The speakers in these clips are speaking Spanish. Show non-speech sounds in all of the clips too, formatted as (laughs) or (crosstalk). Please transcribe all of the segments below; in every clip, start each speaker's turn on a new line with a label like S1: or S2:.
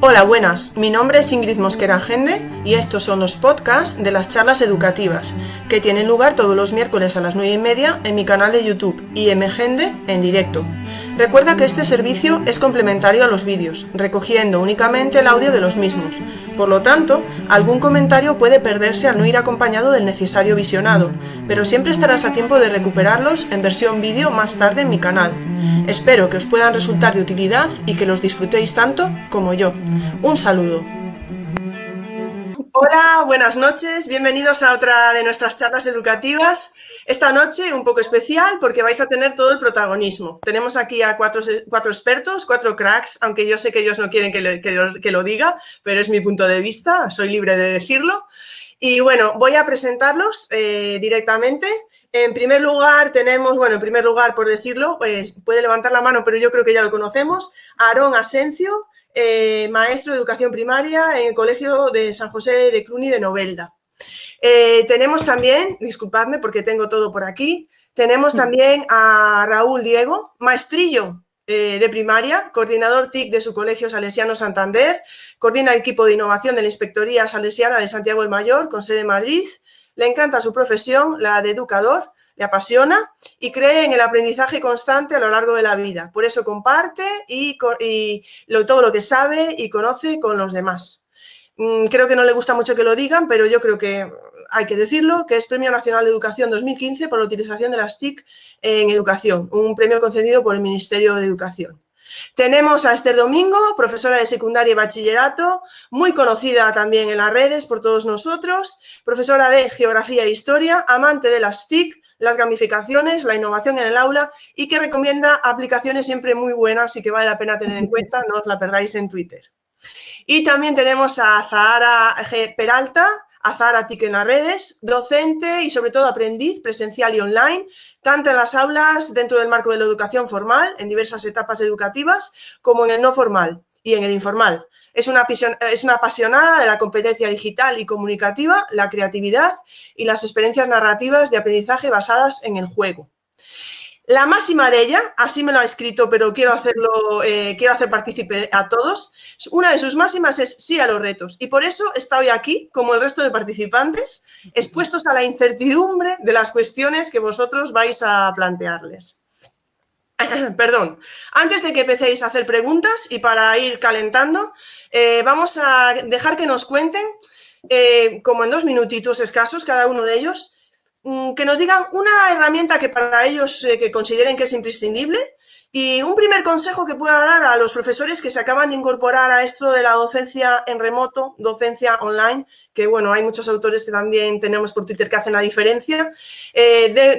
S1: Hola, buenas. Mi nombre es Ingrid Mosquera Gende y estos son los podcasts de las charlas educativas que tienen lugar todos los miércoles a las 9 y media en mi canal de YouTube IMGende en directo. Recuerda que este servicio es complementario a los vídeos, recogiendo únicamente el audio de los mismos. Por lo tanto, algún comentario puede perderse al no ir acompañado del necesario visionado, pero siempre estarás a tiempo de recuperarlos en versión vídeo más tarde en mi canal. Espero que os puedan resultar de utilidad y que los disfrutéis tanto como yo. Un saludo. Hola, buenas noches, bienvenidos a otra de nuestras charlas educativas. Esta noche un poco especial porque vais a tener todo el protagonismo. Tenemos aquí a cuatro, cuatro expertos, cuatro cracks, aunque yo sé que ellos no quieren que, lo, diga, pero es mi punto de vista, soy libre de decirlo. Y bueno, voy a presentarlos eh, directamente. En primer lugar tenemos, bueno, en primer lugar, por decirlo, pues puede levantar la mano, pero yo creo que ya lo conocemos, Aarón Asencio, eh, maestro de educación primaria en el Colegio de San José de Cluny de Novelda. Eh, tenemos también, disculpadme porque tengo todo por aquí, tenemos también a Raúl Diego, maestrillo eh, de primaria, coordinador TIC de su colegio Salesiano Santander, coordina el equipo de innovación de la Inspectoría Salesiana de Santiago el Mayor con sede en Madrid, le encanta su profesión, la de educador, le apasiona y cree en el aprendizaje constante a lo largo de la vida. Por eso comparte y, todo lo que sabe y conoce con los demás. Mm, creo que no le gusta mucho que lo digan, pero yo creo que hay que decirlo, que es Premio Nacional de Educación 2015 por la utilización de las TIC en educación, un premio concedido por el Ministerio de Educación. Tenemos a Esther Domingo, profesora de secundaria y bachillerato, muy conocida también en las redes por todos nosotros, profesora de Geografía e Historia, amante de las TIC, las gamificaciones, la innovación en el aula y que recomienda aplicaciones siempre muy buenas y que vale la pena tener en cuenta, no os la perdáis en Twitter. Y también tenemos a Zahara G. Peralta, a Zahara TIC en las redes, docente y sobre todo aprendiz presencial y online, tanto en las aulas dentro del marco de la educación formal, en diversas etapas educativas, como en el no formal y en el informal. Es una, es una apasionada de la competencia digital y comunicativa, la creatividad y las experiencias narrativas de aprendizaje basadas en el juego. La máxima de ella, así me lo ha escrito, pero quiero hacerlo, eh, quiero hacer partícipe a todos. Una de sus máximas es sí a los retos. Y por eso está hoy aquí, como el resto de participantes, expuestos a la incertidumbre de las cuestiones que vosotros vais a plantearles. (coughs) Perdón. Antes de que empecéis a hacer preguntas y para ir calentando, eh, vamos a dejar que nos cuenten, eh, como en dos minutitos escasos cada uno de ellos, mm, que nos digan una herramienta que para ellos eh, que consideren que es imprescindible y un primer consejo que pueda dar a los profesores que se acaban de incorporar a esto de la docencia en remoto, docencia online, que bueno, hay muchos autores que también tenemos por Twitter que hacen la diferencia.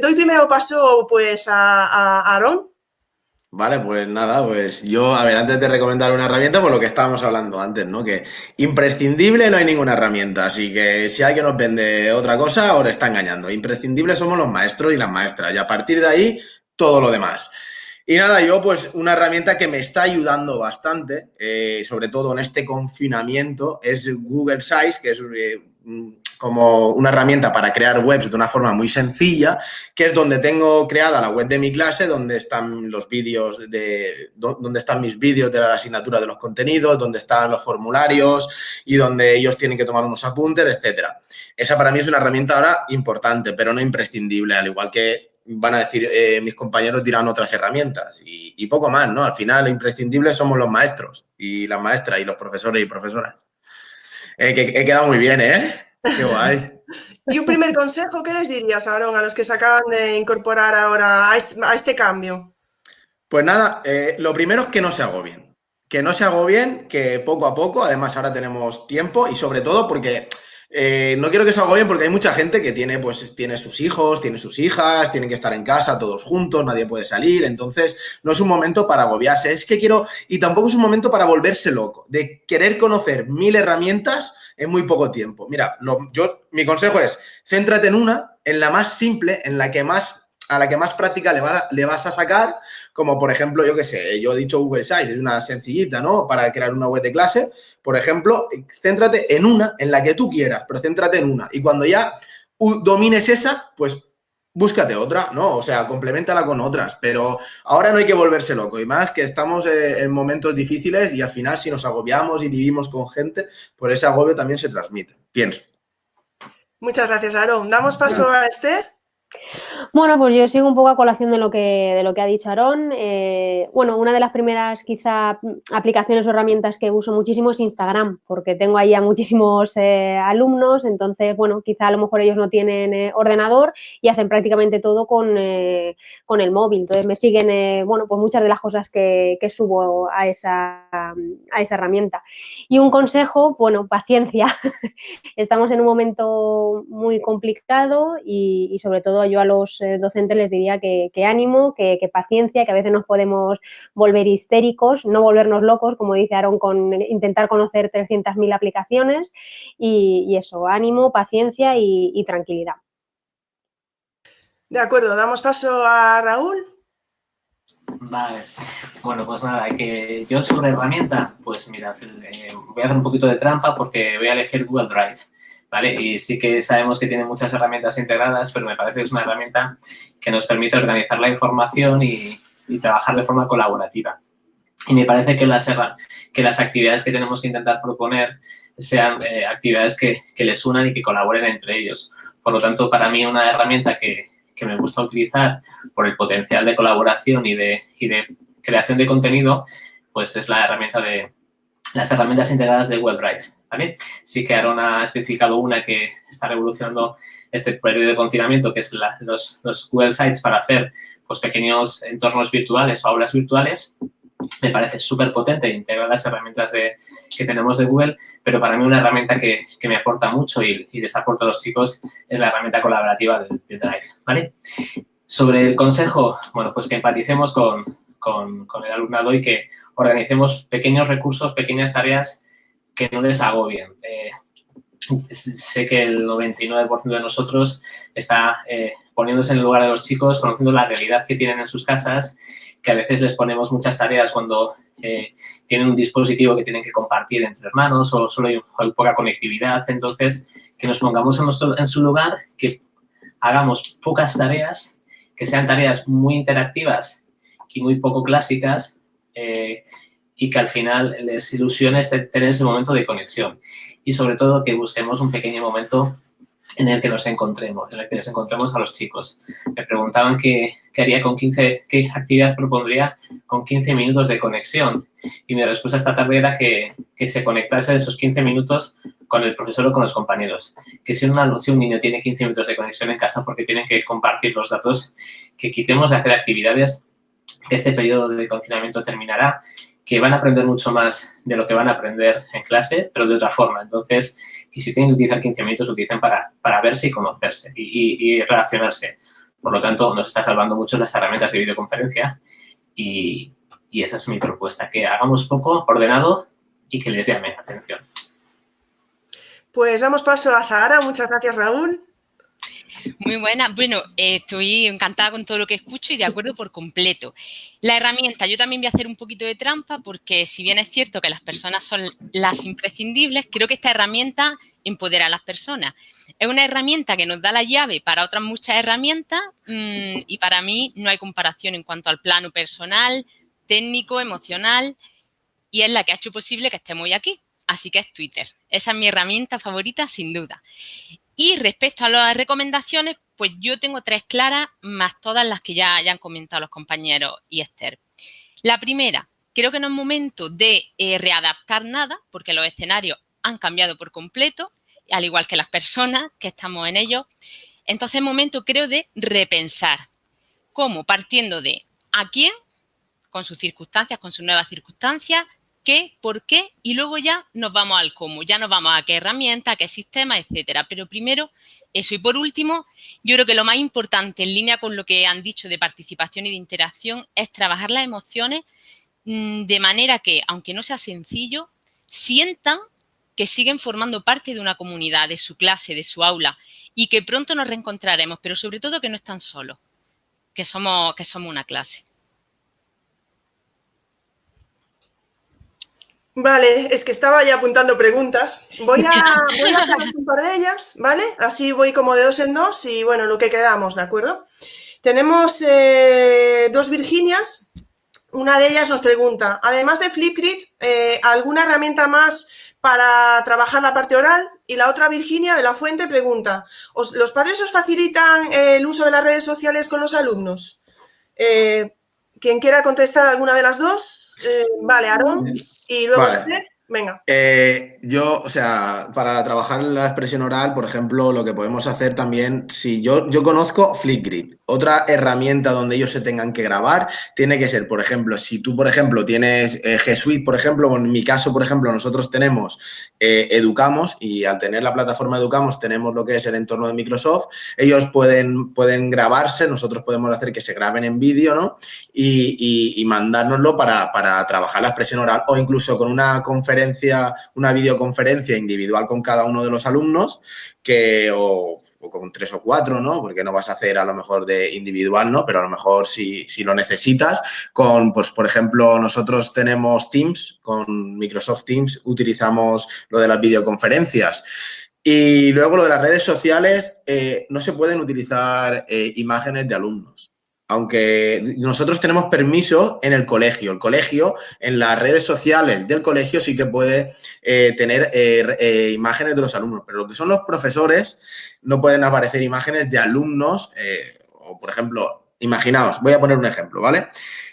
S1: doy primero paso pues a Aaron,
S2: Vale, pues nada, pues yo, a ver, antes de recomendar una herramienta, por lo que estábamos hablando antes, ¿no? Que imprescindible no hay ninguna herramienta, así que si alguien nos vende otra cosa, ahora está engañando. Imprescindible somos los maestros y las maestras, y a partir de ahí, todo lo demás. Y nada, yo pues una herramienta que me está ayudando bastante, eh, sobre todo en este confinamiento, es Google Size, que es eh, como una herramienta para crear webs de una forma muy sencilla, que es donde tengo creada la web de mi clase, donde están los vídeos de, donde están mis vídeos de la asignatura de los contenidos, donde están los formularios y donde ellos tienen que tomar unos apuntes, etcétera. Esa para mí es una herramienta ahora importante, pero no imprescindible, al igual que van a decir, eh, mis compañeros dirán otras herramientas y, poco más, ¿no? Al final, lo imprescindible somos los maestros y las maestras y los profesores y profesoras. Eh, he quedado muy bien, ¿eh? Qué guay. (laughs)
S1: y un primer consejo, ¿qué les dirías, Aaron, a los que se acaban de incorporar ahora a este, este cambio?
S2: Pues nada, eh, lo primero es que no se agobien. Que no se agobien, que poco a poco, además ahora tenemos tiempo y sobre todo porque eh, no quiero que se agobien porque hay mucha gente que tiene, pues, tiene sus hijos, tiene sus hijas, tienen que estar en casa todos juntos, nadie puede salir, entonces no es un momento para agobiarse, es que quiero, y tampoco es un momento para volverse loco, de querer conocer mil herramientas en muy poco tiempo. Mira, yo, mi consejo es, céntrate en una, en la más simple, en la que más a la que más práctica le, le, vas a sacar, como por ejemplo, yo qué sé, yo he dicho Google Size, es una sencillita, ¿no? Para crear una web de clase. Por ejemplo, céntrate en una, en la que tú quieras, pero céntrate en una. Y cuando ya domines esa, pues búscate otra, ¿no? O sea, complementala con otras, pero ahora no hay que volverse loco y más que estamos eh, en momentos difíciles y al final si nos agobiamos y vivimos con gente, por ese agobio también se transmite, pienso.
S1: Muchas gracias, Aaron. Damos paso a Esther.
S3: Bueno, pues yo sigo un poco a colación de lo que, de lo que ha dicho Aarón. Eh, bueno, una de las primeras quizá aplicaciones o herramientas que uso muchísimo es Instagram, porque tengo ahí a muchísimos eh, alumnos, entonces, bueno, quizá a lo mejor ellos no tienen eh, ordenador y hacen prácticamente todo con, con, el móvil. Entonces me siguen, bueno, pues muchas de las cosas que, que subo a esa, a esa herramienta. Y un consejo, bueno, paciencia. (laughs) Estamos en un momento muy complicado y, y sobre todo yo a los eh, docentes les diría que, ánimo, que, paciencia, que a veces nos podemos volver histéricos, no volvernos locos, como dice Aaron, con intentar conocer 300.000 aplicaciones y, eso, ánimo, paciencia y, tranquilidad.
S1: De acuerdo, damos paso a Raúl.
S4: Vale, bueno, pues nada, que yo sobre herramienta, pues mira, eh, voy a hacer un poquito de trampa porque voy a elegir Google Drive. Y sí que sabemos que tiene muchas herramientas integradas, pero me parece que es una herramienta que nos permite organizar la información y, trabajar de forma colaborativa. Y me parece que las, que las actividades que tenemos que intentar proponer sean eh, actividades que, les unan y que colaboren entre ellos. Por lo tanto, para mí una herramienta que, me gusta utilizar por el potencial de colaboración y de, y de creación de contenido, pues es la herramienta de las herramientas integradas de WebDrive. Sí que Aaron ha especificado una que está revolucionando este periodo de confinamiento, que es los, los, Google Sites para hacer pues, pequeños entornos virtuales o aulas virtuales. Me parece súper potente e integra las herramientas de, que tenemos de Google, pero para mí una herramienta que, que me aporta mucho y, les aporta a los chicos es la herramienta colaborativa de, Drive, ¿vale? Sobre el consejo, bueno, pues que empaticemos con, con, con el alumnado y que organicemos pequeños recursos, pequeñas tareas que no les agobien. Eh, sé que el 99% de nosotros está eh, poniéndose en el lugar de los chicos, conociendo la realidad que tienen en sus casas, que a veces les ponemos muchas tareas cuando eh, tienen un dispositivo que tienen que compartir entre hermanos o solo hay, poca conectividad. Entonces, que nos pongamos en, su lugar, que hagamos pocas tareas, que sean tareas muy interactivas y muy poco clásicas, y que al final les ilusione este, tener ese momento de conexión. Y sobre todo que busquemos un pequeño momento en el que nos encontremos, en el que nos encontremos a los chicos. Me preguntaban qué, qué haría con 15, qué actividad propondría con 15 minutos de conexión. Y mi respuesta esta tarde era que, que se conectase esos 15 minutos con el profesor o con los compañeros. Que si, una, si un niño tiene 15 minutos de conexión en casa porque tiene que compartir los datos, que quitemos de hacer actividades, que este periodo de confinamiento terminará que van a aprender mucho más de lo que van a aprender en clase, pero de otra forma. Entonces, y si tienen que utilizar 15 minutos, utilizan para, para verse y conocerse y, relacionarse. Por lo tanto, nos está salvando mucho las herramientas de videoconferencia y, y esa es mi propuesta, que hagamos poco, ordenado y que les llame la atención.
S1: Pues damos paso a Zahara. Muchas gracias, Raúl.
S5: Muy buena. Bueno, eh, estoy encantada con todo lo que escucho y de acuerdo por completo. La herramienta, yo también voy a hacer un poquito de trampa porque si bien es cierto que las personas son las imprescindibles, creo que esta herramienta empodera a las personas. Es una herramienta que nos da la llave para otras muchas herramientas mm, y para mí no hay comparación en cuanto al plano personal, técnico, emocional y es la que ha hecho posible que estemos hoy aquí. Así que es Twitter. Esa es mi herramienta favorita, sin duda. Y respecto a las recomendaciones, pues yo tengo tres claras, más todas las que ya, han comentado los compañeros y Esther. La primera, creo que no es momento de eh, readaptar nada, porque los escenarios han cambiado por completo, al igual que las personas que estamos en ellos. Entonces es momento, creo, de repensar. ¿Cómo? Partiendo de a quién, con sus circunstancias, con sus nuevas circunstancias, qué, por qué y luego ya nos vamos al cómo, ya nos vamos a qué herramienta, a qué sistema, etcétera. Pero primero eso y por último, yo creo que lo más importante en línea con lo que han dicho de participación y de interacción es trabajar las emociones mm, de manera que, aunque no sea sencillo, sientan que siguen formando parte de una comunidad, de su clase, de su aula y que pronto nos reencontraremos, pero sobre todo que no están solos, que somos, que somos una clase.
S1: Vale, es que estaba ya apuntando preguntas. Voy a, (laughs) voy a hacer un par de ellas, ¿vale? Así voy como de dos en dos y bueno, lo que quedamos, ¿de acuerdo? Tenemos eh, dos Virginias. Una de ellas nos pregunta, además de Flipgrid, eh, ¿alguna herramienta más para trabajar la parte oral? Y la otra Virginia de la Fuente pregunta, ¿los padres os facilitan el uso de las redes sociales con los alumnos? Eh, quien quiera contestar alguna de las dos, vale, Aarón. Y luego usted, venga.
S2: Eh, yo, o sea, para trabajar la expresión oral, por ejemplo, lo que podemos hacer también, si yo, yo conozco Flipgrid, otra herramienta donde ellos se tengan que grabar, tiene que ser, por ejemplo, si tú, por ejemplo, tienes eh, G Suite, por ejemplo, en mi caso, por ejemplo, nosotros tenemos eh, Educamos y al tener la plataforma Educamos tenemos lo que es el entorno de Microsoft, ellos pueden, pueden grabarse, nosotros podemos hacer que se graben en vídeo, ¿no? Y, y, mandárnoslo para, para trabajar la expresión oral o incluso con una conferencia, una videoconferencia individual con cada uno de los alumnos, que, o, con tres o cuatro, ¿no? Porque no vas a hacer a lo mejor de individual, ¿no? Pero a lo mejor si, si lo necesitas, con, pues, por ejemplo, nosotros tenemos Teams, con Microsoft Teams utilizamos lo de las videoconferencias. Y luego lo de las redes sociales, eh, no se pueden utilizar eh, imágenes de alumnos aunque nosotros tenemos permiso en el colegio. El colegio, en las redes sociales del colegio, sí que puede eh, tener eh, eh, imágenes de los alumnos, pero lo que son los profesores no pueden aparecer imágenes de alumnos o, por ejemplo, imaginaos, voy a poner un ejemplo, ¿vale?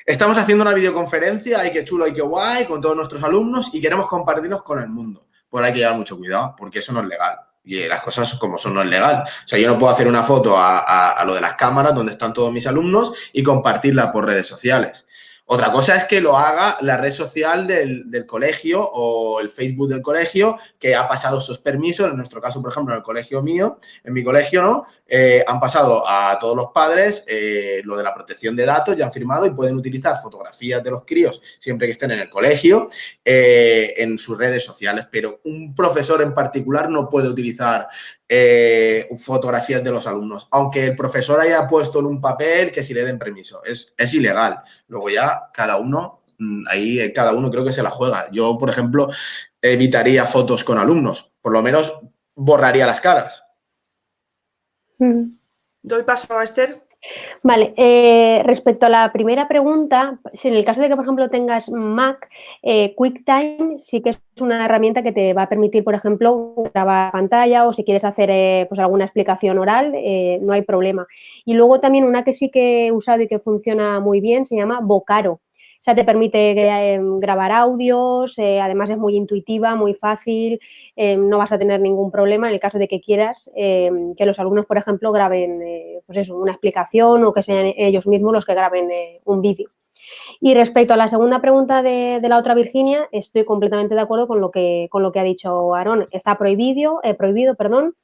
S2: Estamos haciendo una videoconferencia, hay que chulo, hay que guay, con todos nuestros alumnos y queremos compartirnos con el mundo. Pues hay que llevar mucho cuidado, porque eso no es legal y las cosas como son no es legal. O sea, yo no puedo hacer una foto a, lo de las cámaras donde están todos mis alumnos y compartirla por redes sociales. Otra cosa es que lo haga la red social del, colegio o el Facebook del colegio que ha pasado esos permisos, en nuestro caso, por ejemplo, en el colegio mío, en mi colegio, ¿no? Eh, han pasado a todos los padres eh, lo de la protección de datos, ya han firmado y pueden utilizar fotografías de los críos siempre que estén en el colegio eh, en sus redes sociales, pero un profesor en particular no puede utilizar eh, fotografías de los alumnos, aunque el profesor haya puesto en un papel que si le den permiso, es, es ilegal. Luego ya cada uno, mm, ahí eh, cada uno creo que se la juega. Yo, por ejemplo, evitaría fotos con alumnos, por lo menos borraría las caras.
S1: Mm. Doy paso a Esther.
S3: Vale, eh, respecto a la primera pregunta, si en el caso de que, por ejemplo, tengas Mac, eh, QuickTime sí que es una herramienta que te va a permitir, por ejemplo, grabar pantalla o si quieres hacer eh, pues alguna explicación oral, no hay problema. Y luego también una que sí que he usado y que funciona muy bien se llama Vocaro sea, te permite em, grabar audios, eh, además es muy intuitiva, muy fácil, em, no vas a tener ningún problema en el caso de que quieras em, que los alumnos, por ejemplo, graben eh, pues eso, una explicación o que sean ellos mismos los que graben eh, un vídeo. Y respecto a la segunda pregunta de, la otra Virginia, estoy completamente de acuerdo con lo que, con lo que ha dicho Aarón. Está prohibido, prohibido perdón,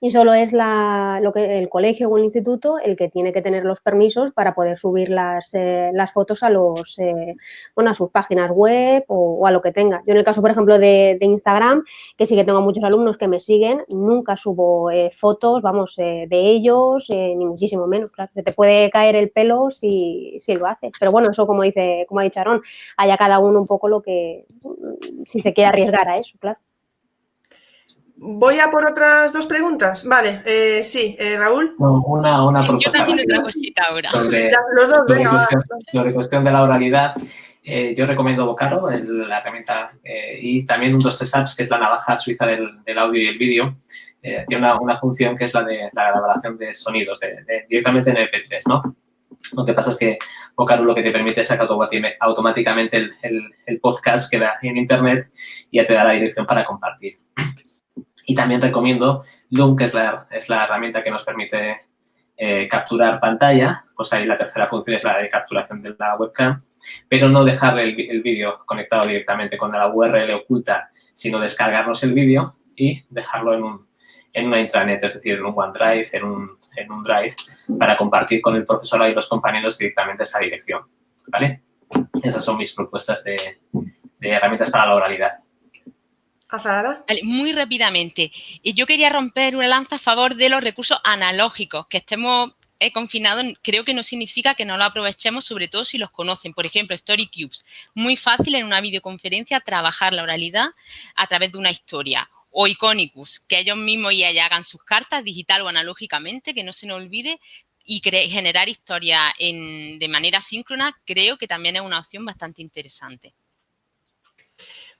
S3: y solo es la, lo que, el colegio o el instituto el que tiene que tener los permisos para poder subir las, eh, las fotos a, los, eh, bueno, a sus páginas web o, a lo que tenga. Yo en el caso, por ejemplo, de, Instagram, que sí que tengo muchos alumnos que me siguen, nunca subo eh, fotos, vamos, de ellos, ni muchísimo menos, claro. te puede caer el pelo si, si lo haces. Pero bueno, eso como dice, como ha dicho Aaron, haya cada uno un poco lo que, si se quiere arriesgar a eso, claro.
S1: Voy a por otras dos preguntas. Vale, eh, sí, eh, Raúl.
S4: una, una propuesta.
S5: Yo también otra cosita ahora.
S4: Sobre,
S1: Los dos, venga,
S4: cuestión, sobre cuestión de la oralidad, eh, yo recomiendo Vocaro, la herramienta, y también un 23 apps, que es la navaja suiza del, del audio y el vídeo. tiene una, una, función que es la de la grabación de sonidos de, directamente en MP3, ¿no? Lo que pasa es que Vocaro lo que te permite es sacar automáticamente el, el, el podcast que da en Internet y ya te da la dirección para compartir. Y también recomiendo Loom, que es la, es la herramienta que nos permite eh, capturar pantalla, pues ahí la tercera función es la de capturación de la webcam, pero no dejar el, el vídeo conectado directamente con la URL oculta, sino descargarnos el vídeo y dejarlo en, un, en una intranet, es decir, en un OneDrive, en un, en un Drive, para compartir con el profesor y los compañeros directamente esa dirección, ¿vale? Esas son mis propuestas de, de herramientas para la oralidad.
S5: Muy rápidamente. Yo quería romper una lanza a favor de los recursos analógicos, que estemos he confinado, creo que no significa que no lo aprovechemos, sobre todo si los conocen. Por ejemplo, Story Cubes. Muy fácil en una videoconferencia trabajar la oralidad a través de una historia. O Iconicus, que ellos mismos y ella hagan sus cartas digital o analógicamente, que no se nos olvide, y generar historia de manera síncrona, creo que también es una opción bastante interesante.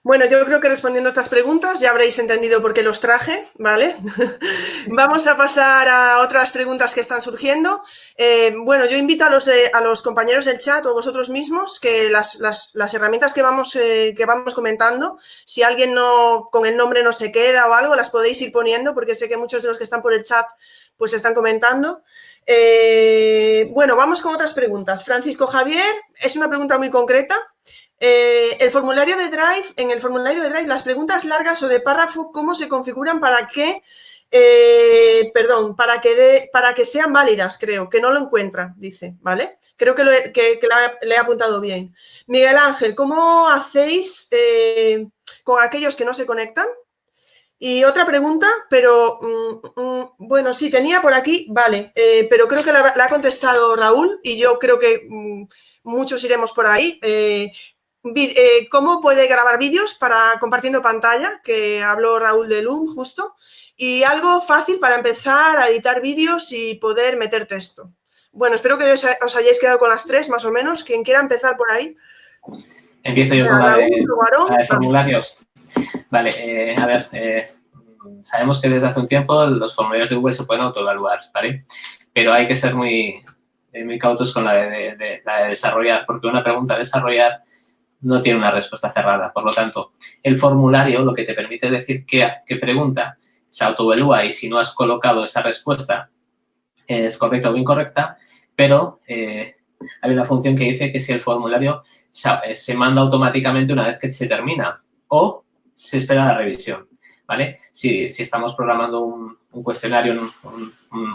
S1: Bueno, yo creo que respondiendo a estas preguntas ya habréis entendido por qué los traje, ¿vale? (laughs) Vamos a pasar a otras preguntas que están surgiendo. Eh, bueno, yo invito a los, a los compañeros del chat o vosotros mismos que las, herramientas que vamos, eh, que vamos comentando, si alguien no con el nombre no se queda o algo, las podéis ir poniendo porque sé que muchos de los que están por el chat pues están comentando. Eh, bueno, vamos con otras preguntas. Francisco Javier, es una pregunta muy concreta. Eh, el formulario de Drive, en el formulario de Drive, las preguntas largas o de párrafo, ¿cómo se configuran para que, eh, perdón, para que, para que sean válidas, creo, que no lo encuentra, dice, ¿vale? Creo que, le he apuntado bien. Miguel Ángel, ¿cómo hacéis eh, con aquellos que no se conectan? Y otra pregunta, pero mm, mm, bueno, sí, tenía por aquí, vale, pero creo que la, ha contestado Raúl y yo creo que mm, muchos iremos por ahí. Cómo puede grabar vídeos para compartiendo pantalla, que habló Raúl de Loom justo, y algo fácil para empezar a editar vídeos y poder meter texto. Bueno, espero que os hayáis quedado con las tres, más o menos. Quien quiera empezar por ahí.
S4: Empiezo yo con la de, formularios. Vale, eh, a ver, eh, sabemos que desde hace un tiempo los formularios de Google se pueden autoevaluar, ¿vale? Pero hay que ser muy, muy cautos con la de, la de desarrollar, porque una pregunta a desarrollar no tiene una respuesta cerrada. Por lo tanto, el formulario lo que te permite decir qué, pregunta se autoevalúa y si no has colocado esa respuesta es correcta o incorrecta, pero eh, hay una función que dice que si el formulario se, manda automáticamente una vez que se termina o se espera la revisión, ¿vale? Si, estamos programando un, cuestionario,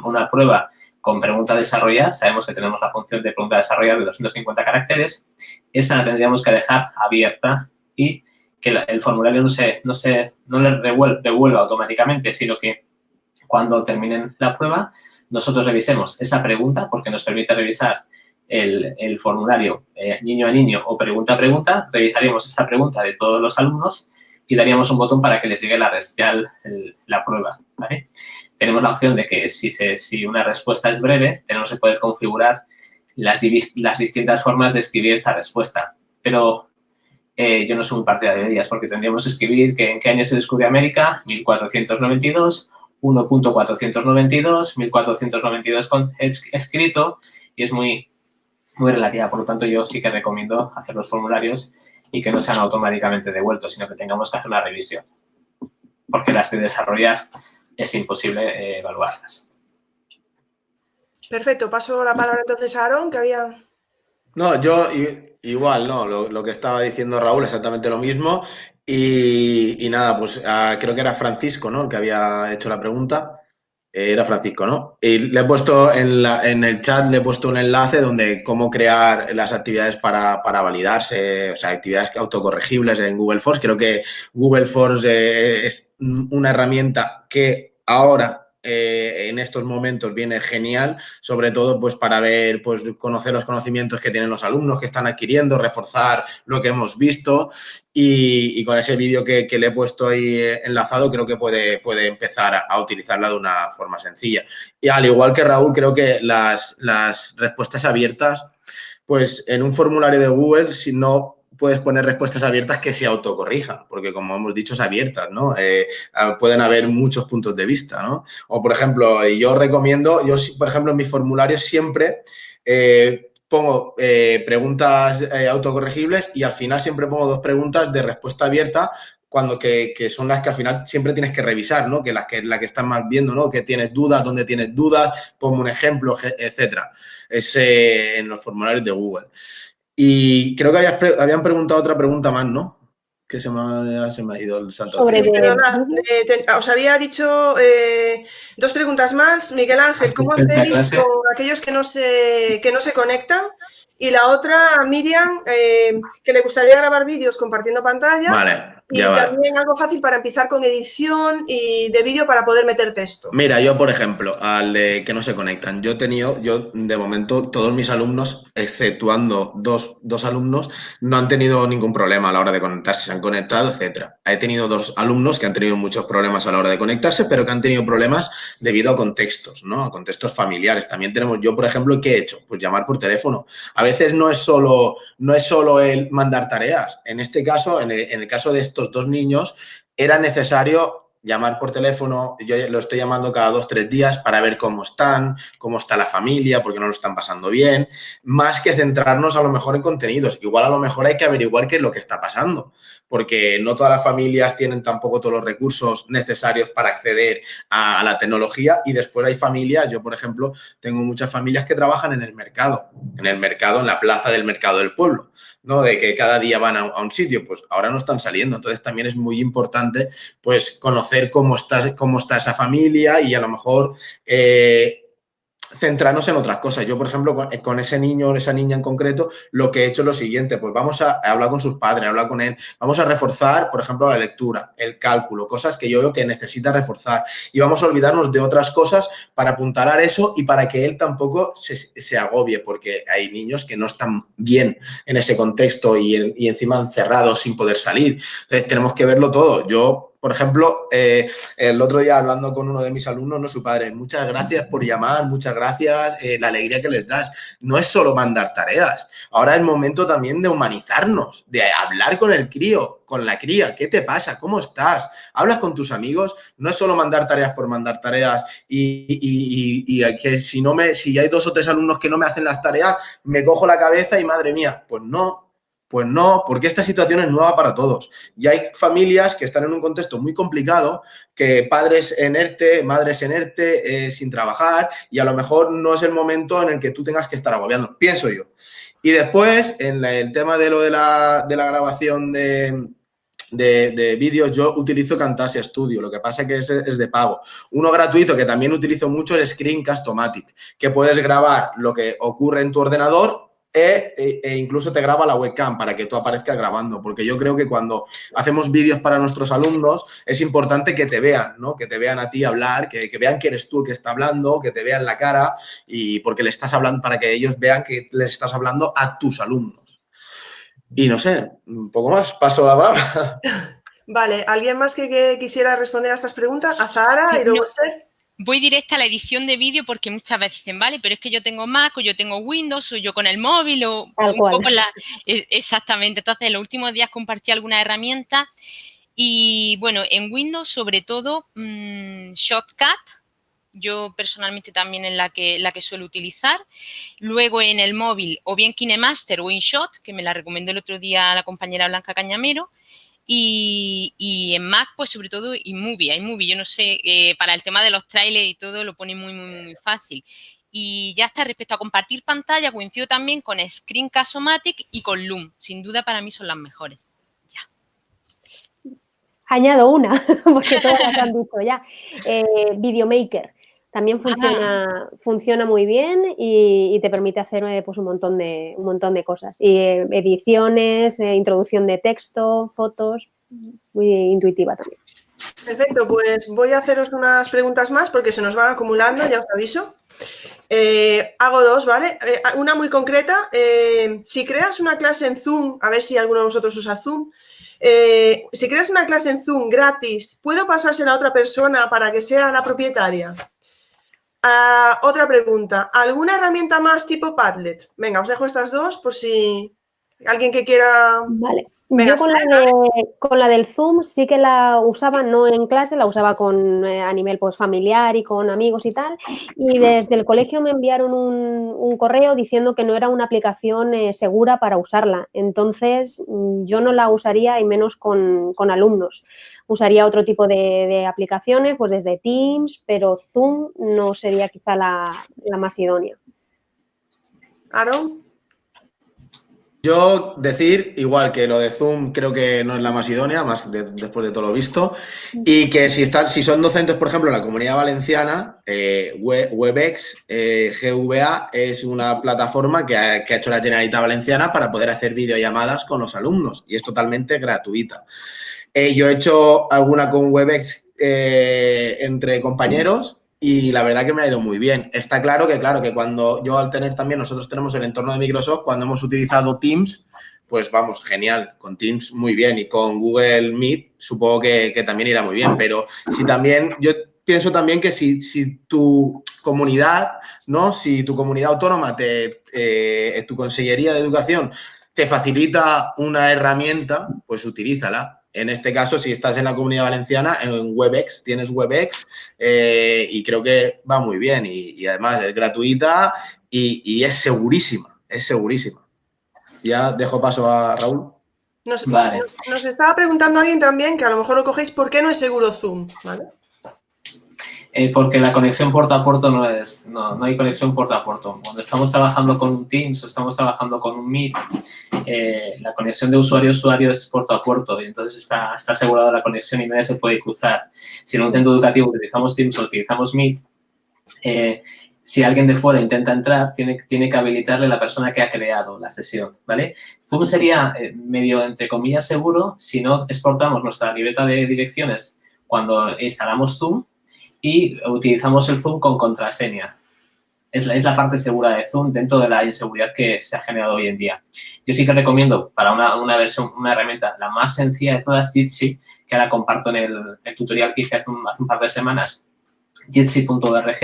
S4: una prueba con pregunta desarrollar, sabemos que tenemos la función de pregunta desarrollar de 250 caracteres, esa la tendríamos que dejar abierta y que el formulario no, se, no, se, no le devuelva automáticamente, sino que cuando terminen la prueba, nosotros revisemos esa pregunta, porque nos permite revisar el, formulario eh, niño a niño o pregunta a pregunta, revisaríamos esa pregunta de todos los alumnos y daríamos un botón para que les llegue la, la prueba. ¿vale? Tenemos la opción de que si, se, si una respuesta es breve, tenemos que poder configurar las, las distintas formas de escribir esa respuesta. Pero eh, yo no soy un partidario de ellas porque tendríamos que escribir que en qué año se descubrió América, 1492, 1.492, 1492 escrito y es muy, muy relativa. Por lo tanto, yo sí que recomiendo hacer los formularios y que no sean automáticamente devueltos, sino que tengamos que hacer una revisión. Porque las de desarrollar es imposible eh, evaluarlas.
S1: Perfecto, paso la palabra entonces a Aaron, que había...
S2: No, yo igual, no, lo, que estaba diciendo Raúl, exactamente lo mismo. Y, nada, pues ah, creo que era Francisco, ¿no? El que había hecho la pregunta. Era Francisco, ¿no? Y le he puesto en, la, en, el chat, le he puesto un enlace donde cómo crear las actividades para, validarse, o sea, actividades autocorregibles en Google Force. Creo que Google Force eh, es una herramienta que ahora eh, en estos momentos viene genial, sobre todo pues para ver, pues conocer los conocimientos que tienen los alumnos que están adquiriendo, reforzar lo que hemos visto y, con ese vídeo que, le he puesto ahí eh, enlazado creo que puede, puede empezar a, utilizarla de una forma sencilla. Y al igual que Raúl, creo que las, las respuestas abiertas, pues en un formulario de Google, si no puedes poner respuestas abiertas que se autocorrijan, porque como hemos dicho es abiertas, ¿no? Eh, pueden haber muchos puntos de vista, ¿no? O por ejemplo, yo recomiendo, yo por ejemplo en mis formularios siempre eh, pongo eh, preguntas autocorregibles y al final siempre pongo dos preguntas de respuesta abierta cuando que, son las que al final siempre tienes que revisar, ¿no? Que las que, la que estás más viendo, ¿no? Que tienes dudas, dónde tienes dudas, pongo un ejemplo, etcétera. Es en los formularios de Google. Y creo que habían preguntado otra pregunta más, ¿no? Que se me ha, ido el.
S1: Sobre eh, os había dicho eh, dos preguntas más. Miguel Ángel, ¿cómo hacéis con aquellos que no se, que no se conectan? Y la otra, Miriam, eh, que le gustaría grabar vídeos compartiendo pantalla.
S2: Vale.
S1: Y también algo fácil para empezar con edición y de vídeo para poder meter texto.
S2: Mira, yo por ejemplo, al de que no se conectan, yo he tenido, yo de momento todos mis alumnos, exceptuando dos, dos alumnos, no han tenido ningún problema a la hora de conectarse, se han conectado, etcétera. He tenido dos alumnos que han tenido muchos problemas a la hora de conectarse, pero que han tenido problemas debido a contextos, ¿no? A contextos familiares. También tenemos, yo por ejemplo, ¿qué he hecho? Pues llamar por teléfono. A veces no es solo, no es solo el mandar tareas. En este caso, en el, en el caso de estos dos niños, era necesario llamar por teléfono, yo lo estoy llamando cada dos, tres días para ver cómo están, cómo está la familia, porque no lo están pasando bien, más que centrarnos a lo mejor en contenidos. Igual a lo mejor hay que averiguar qué es lo que está pasando, porque no todas las familias tienen tampoco todos los recursos necesarios para acceder a, la tecnología y después hay familias, yo por ejemplo tengo muchas familias que trabajan en el mercado, en el mercado, en la plaza del mercado del pueblo, ¿no? De que cada día van a, un sitio, pues ahora no están saliendo, entonces también es muy importante pues conocer cómo está, cómo está esa familia y a lo mejor eh, centrarnos en otras cosas. Yo, por ejemplo, con, ese niño o esa niña en concreto, lo que he hecho es lo siguiente, pues vamos a, hablar con sus padres, hablar con él, vamos a reforzar, por ejemplo, la lectura, el cálculo, cosas que yo veo que necesita reforzar y vamos a olvidarnos de otras cosas para apuntar eso y para que él tampoco se, se agobie, porque hay niños que no están bien en ese contexto y, y encima encerrados sin poder salir. Entonces, tenemos que verlo todo. Yo por ejemplo, eh, el otro día hablando con uno de mis alumnos, no su padre, muchas gracias por llamar, muchas gracias, eh, la alegría que les das. No es solo mandar tareas, ahora es momento también de humanizarnos, de hablar con el crío, con la cría, ¿qué te pasa? ¿Cómo estás? ¿Hablas con tus amigos? No es solo mandar tareas por mandar tareas y, y, y que si no me, si hay dos o tres alumnos que no me hacen las tareas, me cojo la cabeza y madre mía, pues no, pues no, porque esta situación es nueva para todos. Y hay familias que están en un contexto muy complicado, que padres en ERTE, madres en ERTE, eh, sin trabajar, y a lo mejor no es el momento en el que tú tengas que estar agobiando, pienso yo. Y después, en el tema de lo de la, grabación de, de, vídeos, yo utilizo Camtasia Studio, lo que pasa es que es, es, de pago. Uno gratuito que también utilizo mucho es Screencast-O-Matic, que puedes grabar lo que ocurre en tu ordenador e, e, e, incluso te graba la webcam para que tú aparezcas grabando, porque yo creo que cuando hacemos vídeos para nuestros alumnos es importante que te vean, ¿no? Que te vean a ti hablar, que, vean que eres tú el que está hablando, que te vean la cara y porque le estás hablando, para que ellos vean que les estás hablando a tus alumnos. Y no sé, un poco más, paso la barra. (laughs)
S1: Vale, ¿alguien más que, quisiera responder a estas preguntas? ¿A Zahara y luego usted?
S5: Voy directa a la edición de vídeo porque muchas veces dicen, vale, pero es que yo tengo Mac o yo tengo Windows o yo con el móvil o un poco la... Exactamente. Entonces, en los últimos días compartí algunas herramientas y bueno, en Windows sobre todo mmm, Shotcut, yo personalmente también es la que, la que suelo utilizar. Luego en el móvil o bien KineMaster o InShot, que me la recomendó el otro día la compañera Blanca Cañamero. Y, en Mac, pues sobre todo iMovie, iMovie, yo no sé, eh, para el tema de los trailers y todo lo pone muy, muy, muy fácil. Y ya está, respecto a compartir pantalla, coincido también con Screencast-O-Matic y con Loom. Sin duda para mí son las mejores. Ya.
S3: Añado una, (laughs) porque todas las han dicho ya. (laughs) Eh, Videomaker. También funciona, funciona muy bien y, te permite hacer eh, pues, un, montón de, un montón de cosas. Y eh, ediciones, eh, introducción de texto, fotos, muy intuitiva también.
S1: Perfecto, pues voy a haceros unas preguntas más porque se nos van acumulando, ya os aviso. hago dos, ¿vale? una muy concreta. si creas una clase en Zoom, a ver si alguno de vosotros usa Zoom, si creas una clase en Zoom gratis, ¿puedo pasársela a otra persona para que sea la propietaria? Ah, otra pregunta. ¿Alguna herramienta más tipo Padlet? Venga, os dejo estas dos por si alguien que quiera...
S3: Vale. Yo con la, del Zoom sí que la usaba, no en clase, la usaba con, eh, a nivel pues, familiar y con amigos y tal. Y desde el colegio me enviaron un, correo diciendo que no era una aplicación eh, segura para usarla. Entonces mm, yo no la usaría y menos con, alumnos. Usaría otro tipo de, aplicaciones, pues desde Teams, pero Zoom no sería quizá la, la más idónea.
S1: ¿Aaron?
S2: Yo decir, igual que lo de Zoom creo que no es la más idónea, más después de todo lo visto, y que si están, si son docentes, por ejemplo, en la comunidad valenciana, eh, Webex eh, GVA es una plataforma que ha, que ha, hecho la Generalitat Valenciana para poder hacer videollamadas con los alumnos y es totalmente gratuita. Eh, yo he hecho alguna con WebEx eh, entre compañeros y la verdad que me ha ido muy bien. Está claro que, claro, que cuando yo al tener también, nosotros tenemos el entorno de Microsoft, cuando hemos utilizado Teams, pues vamos, genial, con Teams muy bien y con Google Meet supongo que, que también irá muy bien, pero si también, yo pienso también que si, si tu comunidad, ¿no? Si tu comunidad autónoma, te, eh, tu consellería de educación te facilita una herramienta, pues utilízala. En este caso, si estás en la comunidad valenciana, en WebEx, tienes WebEx eh, y creo que va muy bien y, además es gratuita y, y, es segurísima, es segurísima. Ya dejo paso a Raúl.
S1: Nos, vale. nos estaba preguntando alguien también, que a lo mejor lo cogéis, ¿por qué no es seguro Zoom? ¿Vale?
S4: Eh, porque la conexión puerto a puerto no es, no, no, hay conexión puerto a puerto. Cuando estamos trabajando con un Teams o estamos trabajando con un Meet, eh, la conexión de usuario a usuario es puerto a puerto y entonces está, está asegurada la conexión y nadie se puede cruzar. Si en un centro educativo utilizamos Teams o utilizamos Meet, eh, si alguien de fuera intenta entrar, tiene, tiene que habilitarle la persona que ha creado la sesión, ¿vale? Zoom sería medio, entre comillas, seguro si no exportamos nuestra libreta de direcciones cuando instalamos Zoom y utilizamos el Zoom con contraseña. Es la, es la parte segura de Zoom dentro de la inseguridad que se ha generado hoy en día. Yo sí que recomiendo para una, una versión, una herramienta, la más sencilla de todas, Jitsi, que ahora comparto en el, el tutorial que hice hace un, hace un par de semanas, Jitsi.org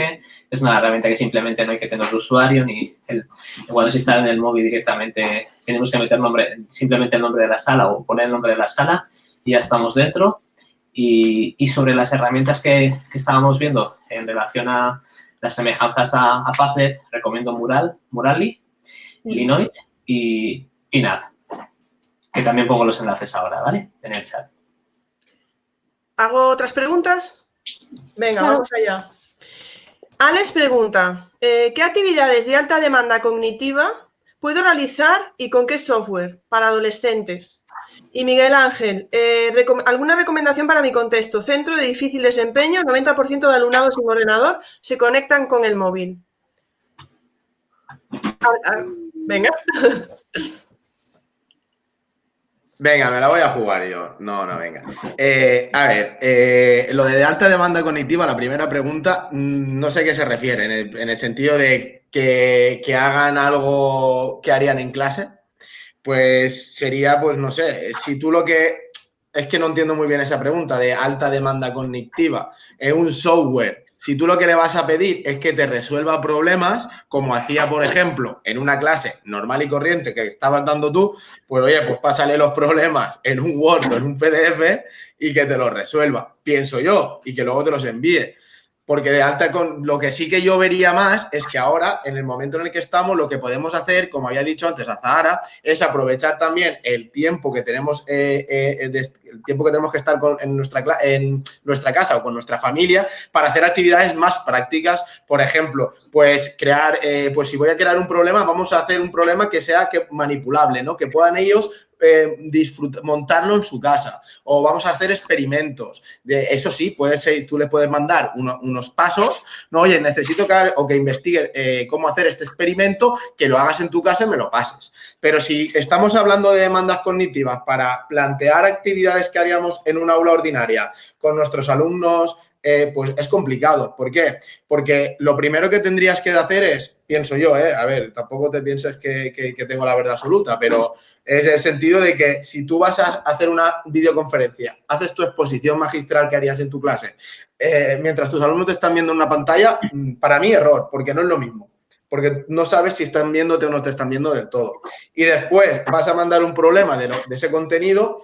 S4: es una herramienta que simplemente no hay que tener usuario ni el, cuando se instala en el móvil directamente tenemos que meter nombre, simplemente el nombre de la sala o poner el nombre de la sala y ya estamos dentro. Y, sobre las herramientas que, estábamos viendo en relación a las semejanzas a, a Padlet, recomiendo Mural, Murali, Linoid y Pinat, que también pongo los enlaces ahora, ¿vale? En el chat.
S1: ¿Hago otras preguntas? Venga, vamos allá. Alex pregunta, eh, ¿qué actividades de alta demanda cognitiva puedo realizar y con qué software para adolescentes? Y Miguel Ángel, eh, ¿alguna recomendación para mi contexto? Centro de difícil desempeño, 90% de alumnados sin ordenador se conectan con el móvil. venga. (laughs)
S2: Venga, me la voy a jugar yo. No, no, venga. Eh, a ver, eh, lo de alta demanda cognitiva, la primera pregunta, mm, no sé a qué se refiere, en el, en el sentido de que hagan algo que harían en clase pues sería, pues no sé, si tú lo que... Es que no entiendo muy bien esa pregunta de alta demanda cognitiva. Es un software. Si tú lo que le vas a pedir es que te resuelva problemas, como hacía, por ejemplo, en una clase normal y corriente que estabas dando tú, pues oye, pues pásale los problemas en un Word o en un PDF y que te los resuelva, pienso yo, y que luego te los envíe porque de alta con lo que sí que yo vería más es que ahora, en el momento en el que estamos, lo que podemos hacer, como había dicho antes a Zahara, es aprovechar también el tiempo que tenemos, eh, eh, el tiempo que tenemos que estar en, nuestra, en nuestra casa o con nuestra familia para hacer actividades más prácticas. Por ejemplo, pues crear, eh, pues si voy a crear un problema, vamos a hacer un problema que sea que manipulable, ¿no? Que puedan ellos eh, montarlo en su casa o vamos a hacer experimentos. De, eso sí, puede ser, tú le puedes mandar unos pasos, no, oye, necesito que, o que investigue eh, cómo hacer este experimento, que lo hagas en tu casa y me lo pases. Pero si estamos hablando de demandas cognitivas para plantear actividades que haríamos en una aula ordinaria con nuestros alumnos, eh, pues es complicado. ¿Por qué? Porque lo primero que tendrías que hacer es, pienso yo, eh, a ver, tampoco te pienses que, que, tengo la verdad absoluta, pero (laughs) es el sentido de que si tú vas a hacer una videoconferencia, haces tu exposición magistral que harías en tu clase, eh, mientras tus alumnos te están viendo en una pantalla, mm, para mí error, porque no es lo mismo porque no sabes si están viéndote o no te están viendo del todo. Y después vas a mandar un problema de, de ese contenido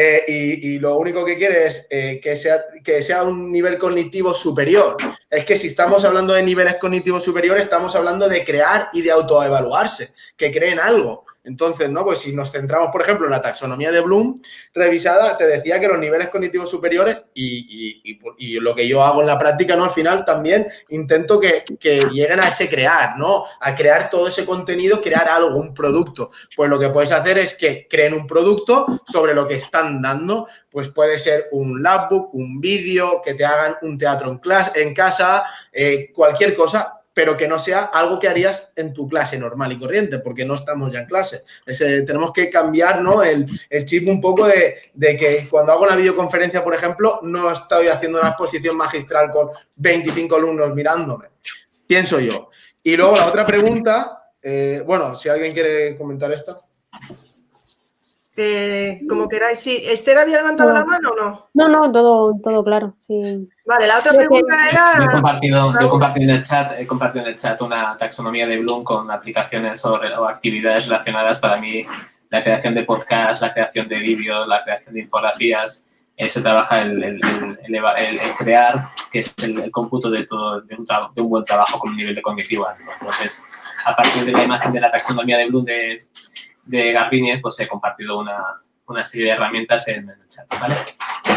S2: eh, y, lo único que quiere es eh, que, sea, que sea un nivel cognitivo superior. Es que si estamos hablando de niveles cognitivos superiores, estamos hablando de crear y de autoevaluarse, que creen algo. Entonces, ¿no? Pues si nos centramos, por ejemplo, en la taxonomía de Bloom revisada, te decía que los niveles cognitivos superiores y, lo que yo hago en la práctica, ¿no? Al final también intento que, que, lleguen a ese crear, ¿no? A crear todo ese contenido, crear algo, un producto. Pues lo que puedes hacer es que creen un producto sobre lo que están dando, pues puede ser un labbook, un vídeo, que te hagan un teatro en, clase, en casa, eh, cualquier cosa, pero que no sea algo que harías en tu clase normal y corriente, porque no estamos ya en clase. tenemos que cambiar ¿no? el, chip un poco de, de, que cuando hago una videoconferencia, por ejemplo, no estoy haciendo una exposición magistral con 25 alumnos mirándome. Pienso yo. Y luego la otra pregunta, eh, bueno, si alguien quiere comentar esta.
S1: Eh, como queráis, sí. ¿Esther había levantado la mano o no?
S3: No, no, todo, todo claro, sí.
S1: Vale, la otra pregunta era...
S4: he compartido, he compartido, en el chat, he compartido en el chat una taxonomía de Bloom con aplicaciones o, actividades relacionadas para mí, la creación de podcasts, la creación de vídeos, la creación de infografías, eh, se trabaja el, el, el, crear, que es el, cómputo de, todo, de un, de, un, buen trabajo con un nivel de cognitivo alto. Entonces, a partir de la imagen de la taxonomía de Bloom de, de Garbinier, pues he compartido una, una serie de herramientas en, el chat, ¿vale?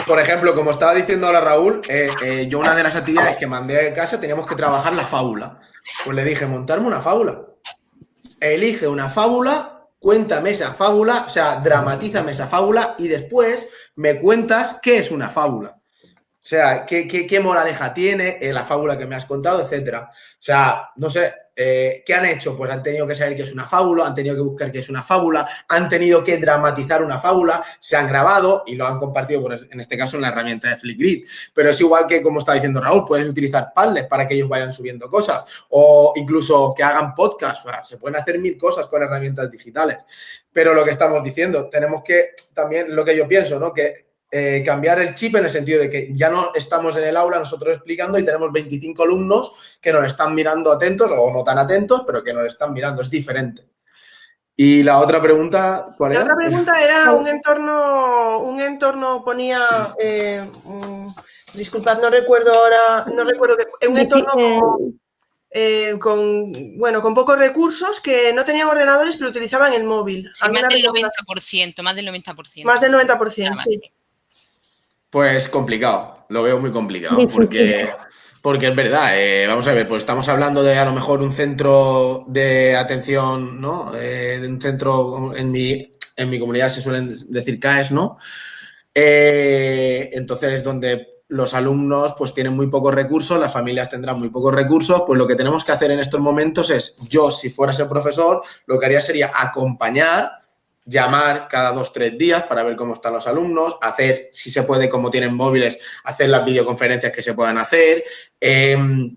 S2: Por ejemplo, como estaba diciendo ahora Raúl, eh, eh, yo una de las actividades que mandé a casa teníamos que trabajar la fábula. Pues le dije, montarme una fábula. Elige una fábula, cuéntame esa fábula, o sea, dramatízame esa fábula y después me cuentas qué es una fábula. O sea, qué, qué, qué moraleja tiene eh, la fábula que me has contado, etcétera. O sea, no sé, eh, ¿Qué han hecho? Pues han tenido que saber que es una fábula, han tenido que buscar que es una fábula, han tenido que dramatizar una fábula, se han grabado y lo han compartido, en este caso, en la herramienta de Flipgrid. Pero es igual que, como está diciendo Raúl, puedes utilizar Padlet para que ellos vayan subiendo cosas o incluso que hagan podcast. se pueden hacer mil cosas con herramientas digitales. Pero lo que estamos diciendo, tenemos que, también lo que yo pienso, ¿no? Que eh, cambiar el chip en el sentido de que ya no estamos en el aula nosotros explicando y tenemos 25 alumnos que nos están mirando atentos o no tan atentos, pero que nos están mirando, es diferente. Y la otra pregunta, ¿cuál era?
S1: La otra pregunta era (laughs) un entorno, un entorno ponía, eh, disculpad, no recuerdo ahora, no recuerdo que, un entorno eh, con, bueno, con pocos recursos que no tenían ordenadores pero utilizaban el móvil.
S5: más del 90%, más del 90%.
S1: Más del 90%, sí.
S2: Pues complicado, lo veo muy complicado, porque, porque es verdad, eh, vamos a ver, pues estamos hablando de a lo mejor un centro de atención, ¿no? Eh, de un centro, en mi, en mi comunidad se suelen decir CAES, ¿no? Eh, entonces, donde los alumnos pues tienen muy pocos recursos, las familias tendrán muy pocos recursos, pues lo que tenemos que hacer en estos momentos es, yo si fuera ese profesor, lo que haría sería acompañar llamar cada dos, tres días para ver cómo están los alumnos, hacer, si se puede, como tienen móviles, hacer las videoconferencias que se puedan hacer em,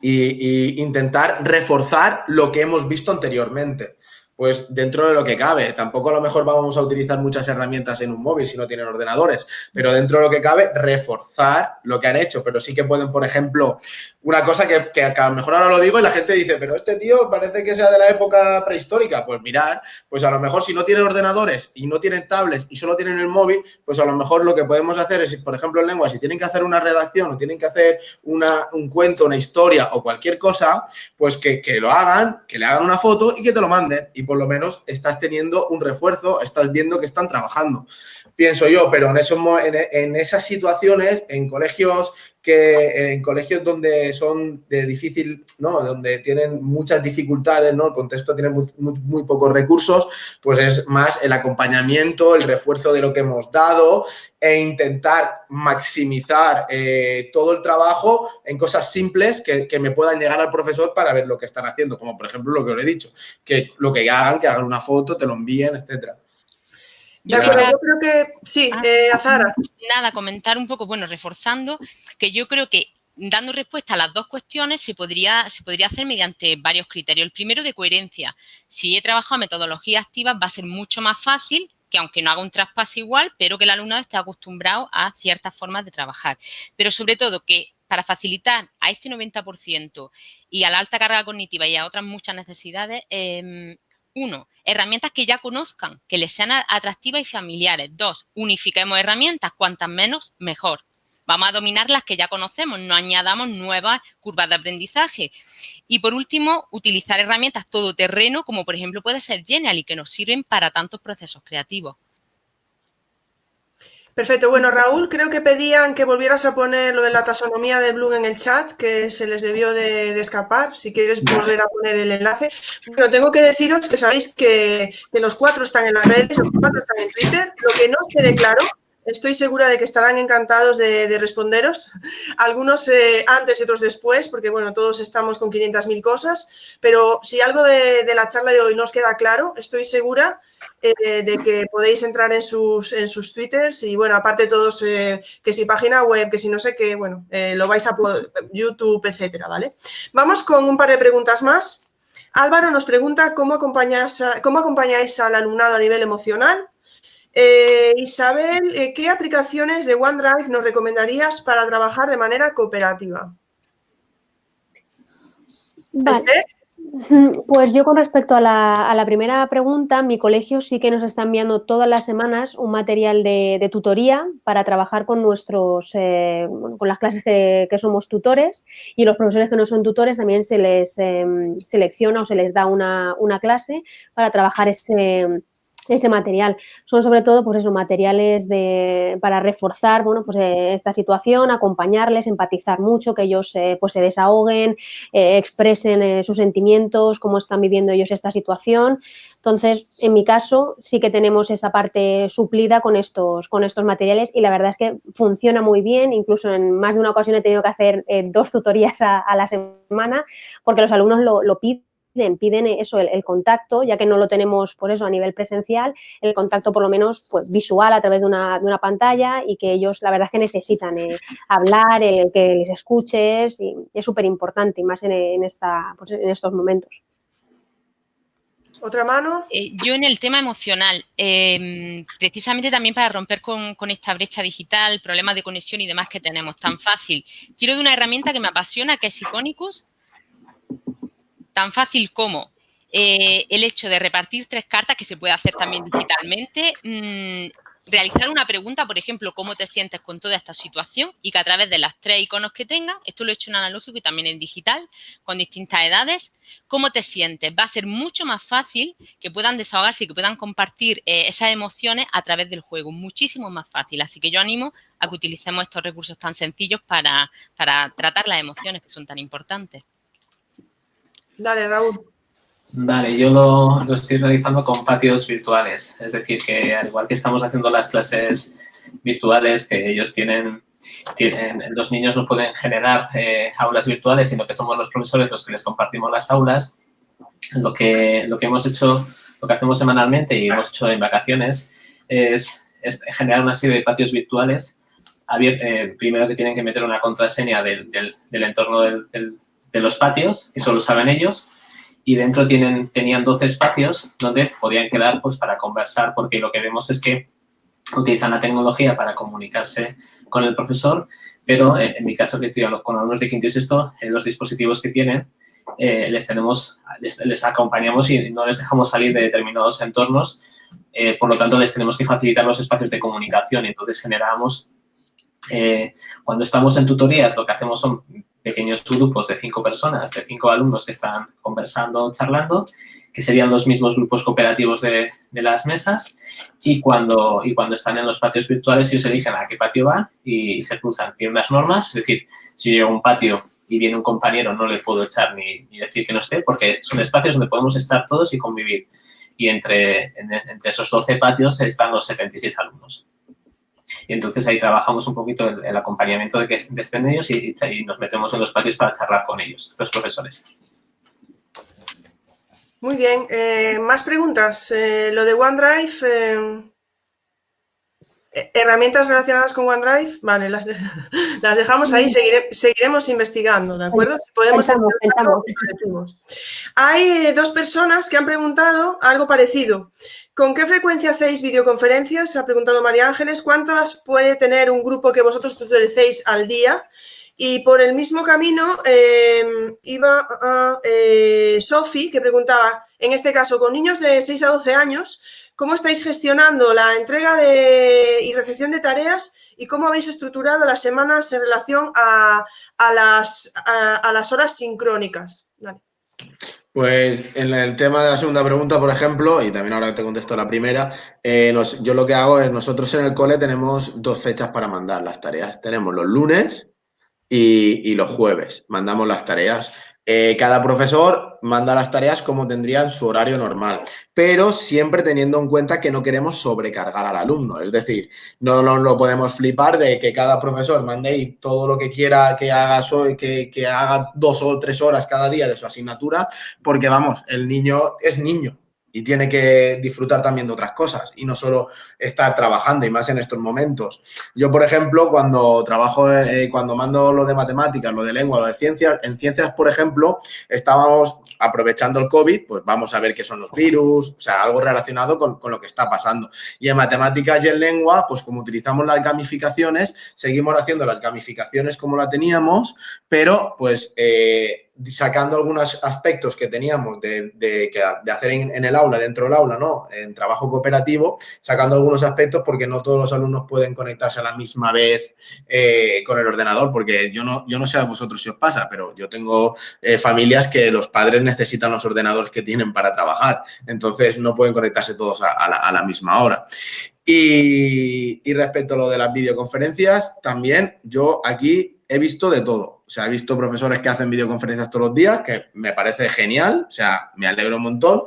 S2: y, intentar reforzar lo que hemos visto anteriormente pues dentro de lo que cabe. Tampoco a lo mejor vamos a utilizar muchas herramientas en un móvil si no tienen ordenadores, pero dentro de lo que cabe, reforzar lo que han hecho. Pero sí que pueden, por ejemplo, una cosa que, a lo mejor ahora lo digo y la gente dice, pero este tío parece que sea de la época prehistórica. Pues mirar, pues a lo mejor si no tienen ordenadores y no tienen tablets y solo tienen el móvil, pues a lo mejor lo que podemos hacer es, por ejemplo, en lengua, si tienen que hacer una redacción o tienen que hacer una, un cuento, una historia o cualquier cosa, pues que, que lo hagan, que le hagan una foto y que te lo manden. Y por lo menos estás teniendo un refuerzo, estás viendo que están trabajando, pienso yo, pero en, esos, en, esas situaciones, en colegios que en colegios donde son de difícil, ¿no? Donde tienen muchas dificultades, ¿no? El contexto tiene muy, pocos recursos, pues es más el acompañamiento, el refuerzo de lo que hemos dado e intentar maximizar eh, todo el trabajo en cosas simples que, que, me puedan llegar al profesor para ver lo que están haciendo, como por ejemplo lo que os he dicho, que lo que hagan, que hagan una foto, te lo envíen, etcétera.
S1: De acuerdo, yo creo que sí, ah, eh, Azara.
S5: Nada, comentar un poco, bueno, reforzando que yo creo que dando respuesta a las dos cuestiones se podría, se podría hacer mediante varios criterios. El primero de coherencia. Si he trabajado metodologías activas va a ser mucho más fácil que aunque no haga un traspaso igual, pero que el alumnado esté acostumbrado a ciertas formas de trabajar. Pero sobre todo que para facilitar a este 90% y a la alta carga cognitiva y a otras muchas necesidades, em, uno, herramientas que ya conozcan, que les sean atractivas y familiares. Dos, unifiquemos herramientas, cuantas menos, mejor. Vamos a dominar las que ya conocemos, no añadamos nuevas curvas de aprendizaje. Y por último, utilizar herramientas todoterreno, como por ejemplo puede ser Genial que nos sirven para tantos procesos creativos.
S1: Perfecto. Bueno, Raúl, creo que pedían que volvieras a poner lo de la taxonomía de Bloom en el chat, que se les debió de, escapar. Si quieres volver a poner el enlace. Bueno, tengo que deciros que sabéis que, los cuatro están en las redes, los cuatro están en Twitter. Lo que no quede claro Estoy segura de que estarán encantados de, responderos. (laughs) Algunos eh, antes y otros después, porque bueno, todos estamos con 500.000 cosas. Pero si algo de, la charla de hoy nos queda claro, estoy segura eh, de que podéis entrar en sus, en sus twitters y bueno, aparte todos, eh, que si página web, que si no sé qué, bueno, lo vais a YouTube, etcétera, ¿vale? Vamos con un par de preguntas más. Álvaro nos pregunta cómo, cómo acompañáis al alumnado a nivel emocional eh, Isabel, eh, ¿qué aplicaciones de OneDrive nos recomendarías para trabajar de manera cooperativa?
S3: Pues yo con respecto a la, primera pregunta, mi colegio sí que nos está enviando todas las semanas un material de, tutoría para trabajar con nuestros, eh, con las clases que, somos tutores y los profesores que no son tutores también se les em, selecciona o se les da una, una clase para trabajar ese ese material. Son sobre todo, pues eso, materiales de, para reforzar, bueno, pues eh, esta situación, acompañarles, empatizar mucho, que ellos eh, pues se desahoguen, eh, expresen sus sentimientos, cómo están viviendo ellos esta situación. Entonces, en mi caso, sí que tenemos esa parte suplida con estos, con estos materiales y la verdad es que funciona muy bien. Incluso en más de una ocasión he tenido que hacer dos tutorías a, la semana porque los alumnos lo, lo piden piden, eso, el, contacto, ya que no lo tenemos por eso a nivel presencial, el contacto por lo menos pues, visual a través de una, de una pantalla y que ellos la verdad es que necesitan eh, hablar, el, que les escuches y es súper importante y más en, esta, pues, en estos momentos.
S1: ¿Otra mano?
S5: Eh, yo en el tema emocional, em, precisamente también para romper con, con, esta brecha digital, problemas de conexión y demás que tenemos tan fácil, tiro de una herramienta que me apasiona, que es Iconicus, tan fácil como eh, el hecho de repartir tres cartas, que se puede hacer también digitalmente, mm, realizar una pregunta, por ejemplo, cómo te sientes con toda esta situación y que a través de las tres iconos que tenga, esto lo he hecho en analógico y también en digital, con distintas edades, cómo te sientes. Va a ser mucho más fácil que puedan desahogarse y que puedan compartir eh, esas emociones a través del juego, muchísimo más fácil. Así que yo animo a que utilicemos estos recursos tan sencillos para, para tratar las emociones que son tan importantes.
S1: Dale, Raúl.
S4: Vale, yo lo, estoy realizando con patios virtuales. Es decir, que al igual que estamos haciendo las clases virtuales que ellos tienen, tienen los niños no pueden generar eh, aulas virtuales, sino que somos los profesores los que les compartimos las aulas. Lo que, lo que hemos hecho, lo que hacemos semanalmente y hemos hecho en vacaciones es, generar una serie de patios virtuales. Eh, primero que tienen que meter una contraseña del, del, entorno del de los patios, que solo saben ellos, y dentro tienen, tenían 12 espacios donde podían quedar pues, para conversar, porque lo que vemos es que utilizan la tecnología para comunicarse con el profesor, pero en, mi caso que estoy con alumnos de quinto y sexto, en los dispositivos que tienen, eh, les tenemos, les, acompañamos y no les dejamos salir de determinados entornos, eh, por lo tanto les tenemos que facilitar los espacios de comunicación. Y entonces generamos, eh, cuando estamos en tutorías, lo que hacemos son pequeños grupos de cinco personas, de cinco alumnos que están conversando, charlando, que serían los mismos grupos cooperativos de, las mesas y cuando, y cuando están en los patios virtuales ellos eligen a qué patio van y se cruzan. Tiene unas normas, es decir, si yo a un patio y viene un compañero no le puedo echar ni, decir que no esté porque son espacios donde podemos estar todos y convivir. Y entre, entre esos 12 patios están los 76 alumnos. Y entonces ahí trabajamos un poquito el, acompañamiento de que estén ellos y, nos metemos en los patios para charlar con ellos, los profesores.
S1: Muy bien. Eh, más preguntas. Eh, lo de OneDrive. Eh, herramientas relacionadas con OneDrive, vale, las, (laughs) dejamos ahí, seguiremos investigando, ¿de acuerdo?
S3: Podemos
S1: Hay dos personas que han preguntado algo parecido. ¿Con qué frecuencia hacéis videoconferencias? Ha preguntado María Ángeles. ¿Cuántas puede tener un grupo que vosotros tutoricéis al día? Y por el mismo camino em, iba eh, Sofi, que preguntaba, en este caso, con niños de 6 a 12 años, ¿cómo estáis gestionando la entrega y recepción de tareas y cómo habéis estructurado las semanas en relación a, las, horas sincrónicas?
S2: Pues en el tema de la segunda pregunta, por ejemplo, y también ahora te contesto la primera, eh, yo lo que hago es, nosotros en el cole tenemos dos fechas para mandar las tareas. Tenemos los lunes y, los jueves, mandamos las tareas. Eh, cada profesor manda las tareas como tendría en su horario normal, pero siempre teniendo en cuenta que no queremos sobrecargar al alumno. Es decir, no nos lo podemos flipar de que cada profesor mande todo lo que quiera que haga, que, que haga dos o tres horas cada día de su asignatura, porque vamos, el niño es niño y tiene que disfrutar también de otras cosas y no solo estar trabajando y más en estos momentos. Yo, por ejemplo, cuando trabajo, eh, cuando mando lo de matemáticas, lo de lengua, lo de ciencias, en ciencias, por ejemplo, estábamos aprovechando el COVID, pues vamos a ver qué son los virus, o sea, algo relacionado con, con lo que está pasando. Y en matemáticas y en lengua, pues como utilizamos las gamificaciones, seguimos haciendo las gamificaciones como la teníamos, pero pues... Eh, sacando algunos aspectos que teníamos de, de, hacer en, el aula, dentro del aula, ¿no? En trabajo cooperativo, sacando algunos aspectos porque no todos los alumnos pueden conectarse a la misma vez eh, con el ordenador, porque yo no, yo no sé a vosotros si os pasa, pero yo tengo eh, familias que los padres necesitan los ordenadores que tienen para trabajar, entonces no pueden conectarse todos a, la, a la, misma hora. Y respecto a lo de las videoconferencias, también yo aquí he visto de todo. O sea, he visto profesores que hacen videoconferencias todos los días, que me parece genial, o sea, me alegro un montón.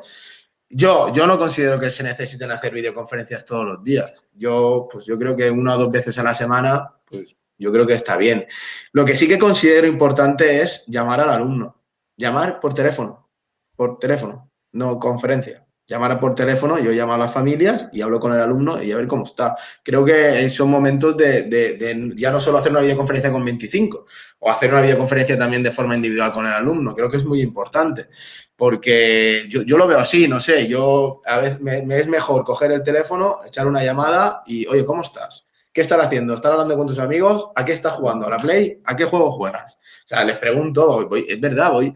S2: Yo, yo no considero que se necesiten hacer videoconferencias todos los días. Yo, pues yo creo que una o dos veces a la semana, pues yo creo que está bien. Lo que sí que considero importante es llamar al alumno. Llamar por teléfono. Por teléfono, no conferencia llamar por teléfono, yo llamo a las familias y hablo con el alumno y a ver cómo está. Creo que son momentos de, ya no solo hacer una videoconferencia con 25 o hacer una videoconferencia también de forma individual con el alumno. Creo que es muy importante porque yo, yo lo veo así, no sé, yo a veces me, es mejor coger el teléfono, echar una llamada y, oye, ¿cómo estás? ¿Qué estás haciendo? ¿Estás hablando con tus amigos? ¿A qué estás jugando? ¿A la Play? ¿A qué juego juegas? O sea, les pregunto, es verdad, voy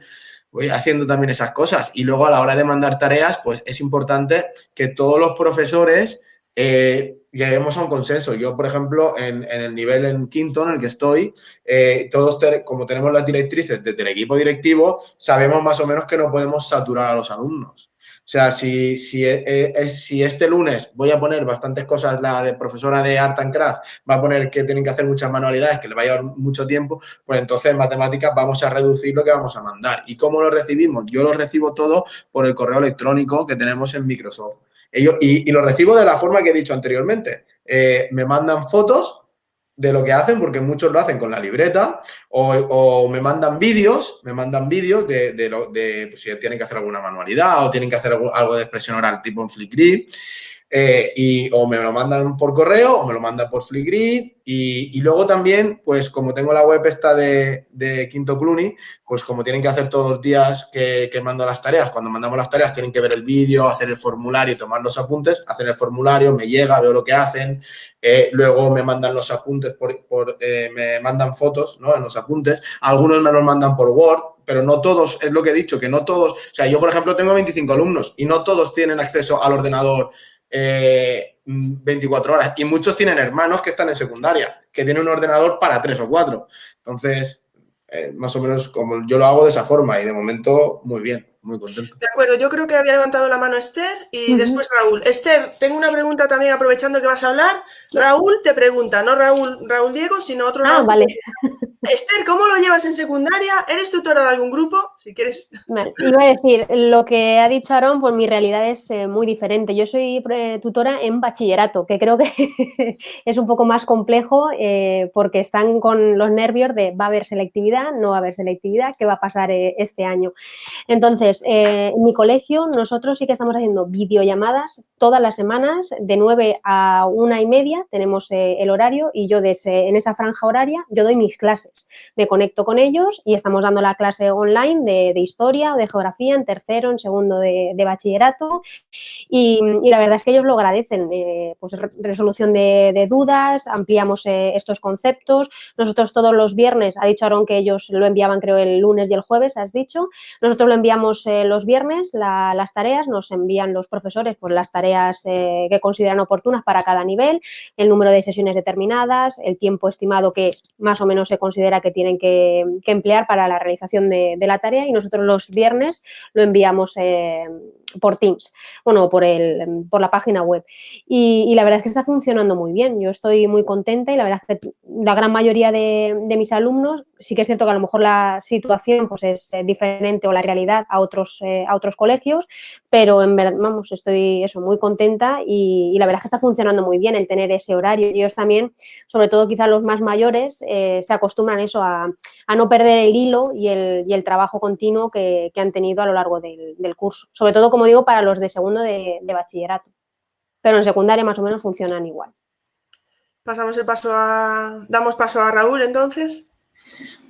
S2: voy haciendo también esas cosas. Y luego a la hora de mandar tareas, pues es importante que todos los profesores eh, lleguemos a un consenso. Yo, por ejemplo, en, en, el nivel en quinto en el que estoy, eh, todos, como tenemos las directrices del equipo directivo, sabemos más o menos que no podemos saturar a los alumnos. O sea, si, si, eh, si, este lunes voy a poner bastantes cosas, la de profesora de Art and Craft va a poner que tienen que hacer muchas manualidades, que le va a llevar mucho tiempo, pues entonces en matemáticas vamos a reducir lo que vamos a mandar. ¿Y cómo lo recibimos? Yo lo recibo todo por el correo electrónico que tenemos en Microsoft. Ellos, y, y lo recibo de la forma que he dicho anteriormente. Eh, me mandan fotos de lo que hacen, porque muchos lo hacen con la libreta, o, me mandan vídeos, me mandan vídeos de, de, lo, de pues, si tienen que hacer alguna manualidad o tienen que hacer algo, algo de expresión oral tipo en Flickr, eh, y o me lo mandan por correo o me lo mandan por Flickr y, y, luego también, pues como tengo la web esta de, de, Quinto Cluny, pues como tienen que hacer todos los días que, que, mando las tareas, cuando mandamos las tareas tienen que ver el vídeo, hacer el formulario, tomar los apuntes, hacer el formulario, me llega, veo lo que hacen, eh, luego me mandan los apuntes, por, por eh, me mandan fotos ¿no? en los apuntes, algunos me los mandan por Word, pero no todos, es lo que he dicho, que no todos, o sea, yo por ejemplo tengo 25 alumnos y no todos tienen acceso al ordenador eh, 24 horas. Y muchos tienen hermanos que están en secundaria, que tienen un ordenador para tres o cuatro. Entonces, eh, más o menos como yo lo hago de esa forma y de momento muy bien, muy contento.
S1: De acuerdo, yo creo que había levantado la mano Esther y uh -huh. después Raúl. Esther, tengo una pregunta también aprovechando que vas a hablar. Raúl te pregunta, no Raúl, Raúl Diego, sino otro
S3: ah,
S1: Raúl.
S3: vale. (laughs)
S1: Esther, ¿cómo lo llevas en secundaria? ¿Eres tutora de algún grupo? Si quieres.
S3: Iba a decir, lo que ha dicho Aaron, pues mi realidad es eh, muy diferente. Yo soy eh, tutora en bachillerato, que creo que (laughs) es un poco más complejo eh, porque están con los nervios de va a haber selectividad, no va a haber selectividad, qué va a pasar este año. Entonces, en mi colegio nosotros sí que estamos haciendo videollamadas todas las semanas de 9 a una y media, tenemos el horario y yo en esa franja horaria yo doy mis clases me conecto con ellos y estamos dando la clase online de, historia o de geografía en tercero, en segundo de, bachillerato. Y, la verdad es que ellos lo agradecen, eh, pues resolución de, dudas, ampliamos eh, estos conceptos. Nosotros todos los viernes, ha dicho Aaron que ellos lo enviaban creo el lunes y el jueves, has dicho, nosotros lo enviamos eh, los viernes, la, las tareas, nos envían los profesores pues las tareas eh, que consideran oportunas para cada nivel, el número de sesiones determinadas, el tiempo estimado que más o menos se considera considera que tienen que, emplear para la realización de, la tarea y nosotros los viernes lo enviamos eh, por Teams, bueno, por, el, por la página web. Y, la verdad es que está funcionando muy bien. Yo estoy muy contenta y la verdad es que la gran mayoría de, mis alumnos sí que es cierto que a lo mejor la situación pues, es eh, diferente o la realidad a otros, eh, a otros colegios, pero en verdad, vamos, estoy eso, muy contenta y, la verdad es que está funcionando muy bien el tener ese horario. Ellos también, sobre todo quizás los más mayores, se acostumbran eso a, no perder el hilo y el, trabajo continuo que, han tenido a lo largo del, curso. Sobre todo, como digo, para los de segundo de bachillerato. Pero en secundaria más o menos funcionan igual.
S1: Pasamos el paso a. Damos paso a Raúl entonces.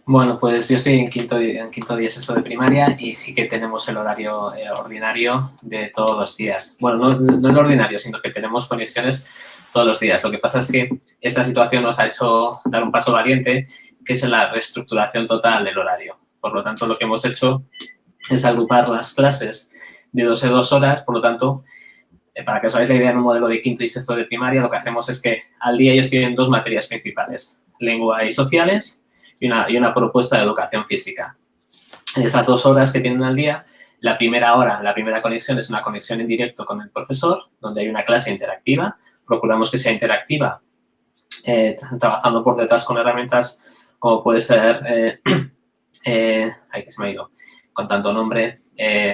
S4: Bueno, pues yo estoy en quinto, en quinto día sexto de primaria y sí que tenemos el horario eh, ordinario de todos los días. Bueno, no, no el ordinario, sino que tenemos conexiones todos los días. Lo que pasa es que esta situación nos ha hecho dar un paso valiente, que es la reestructuración total del horario. Por lo tanto, lo que hemos hecho es agrupar las clases de 12 dos horas, por lo tanto, eh, para que os hagáis la idea, en un modelo de quinto y sexto de primaria, lo que hacemos es que al día ellos tienen dos materias principales, lengua y sociales, y una, y una propuesta de educación física. Esas dos horas que tienen al día, la primera hora, la primera conexión es una conexión en directo con el profesor, donde hay una clase interactiva. Procuramos que sea interactiva, eh, trabajando por detrás con herramientas como puede ser, eh, (clears throat) eh, que se me ha ido, con tanto nombre, eh,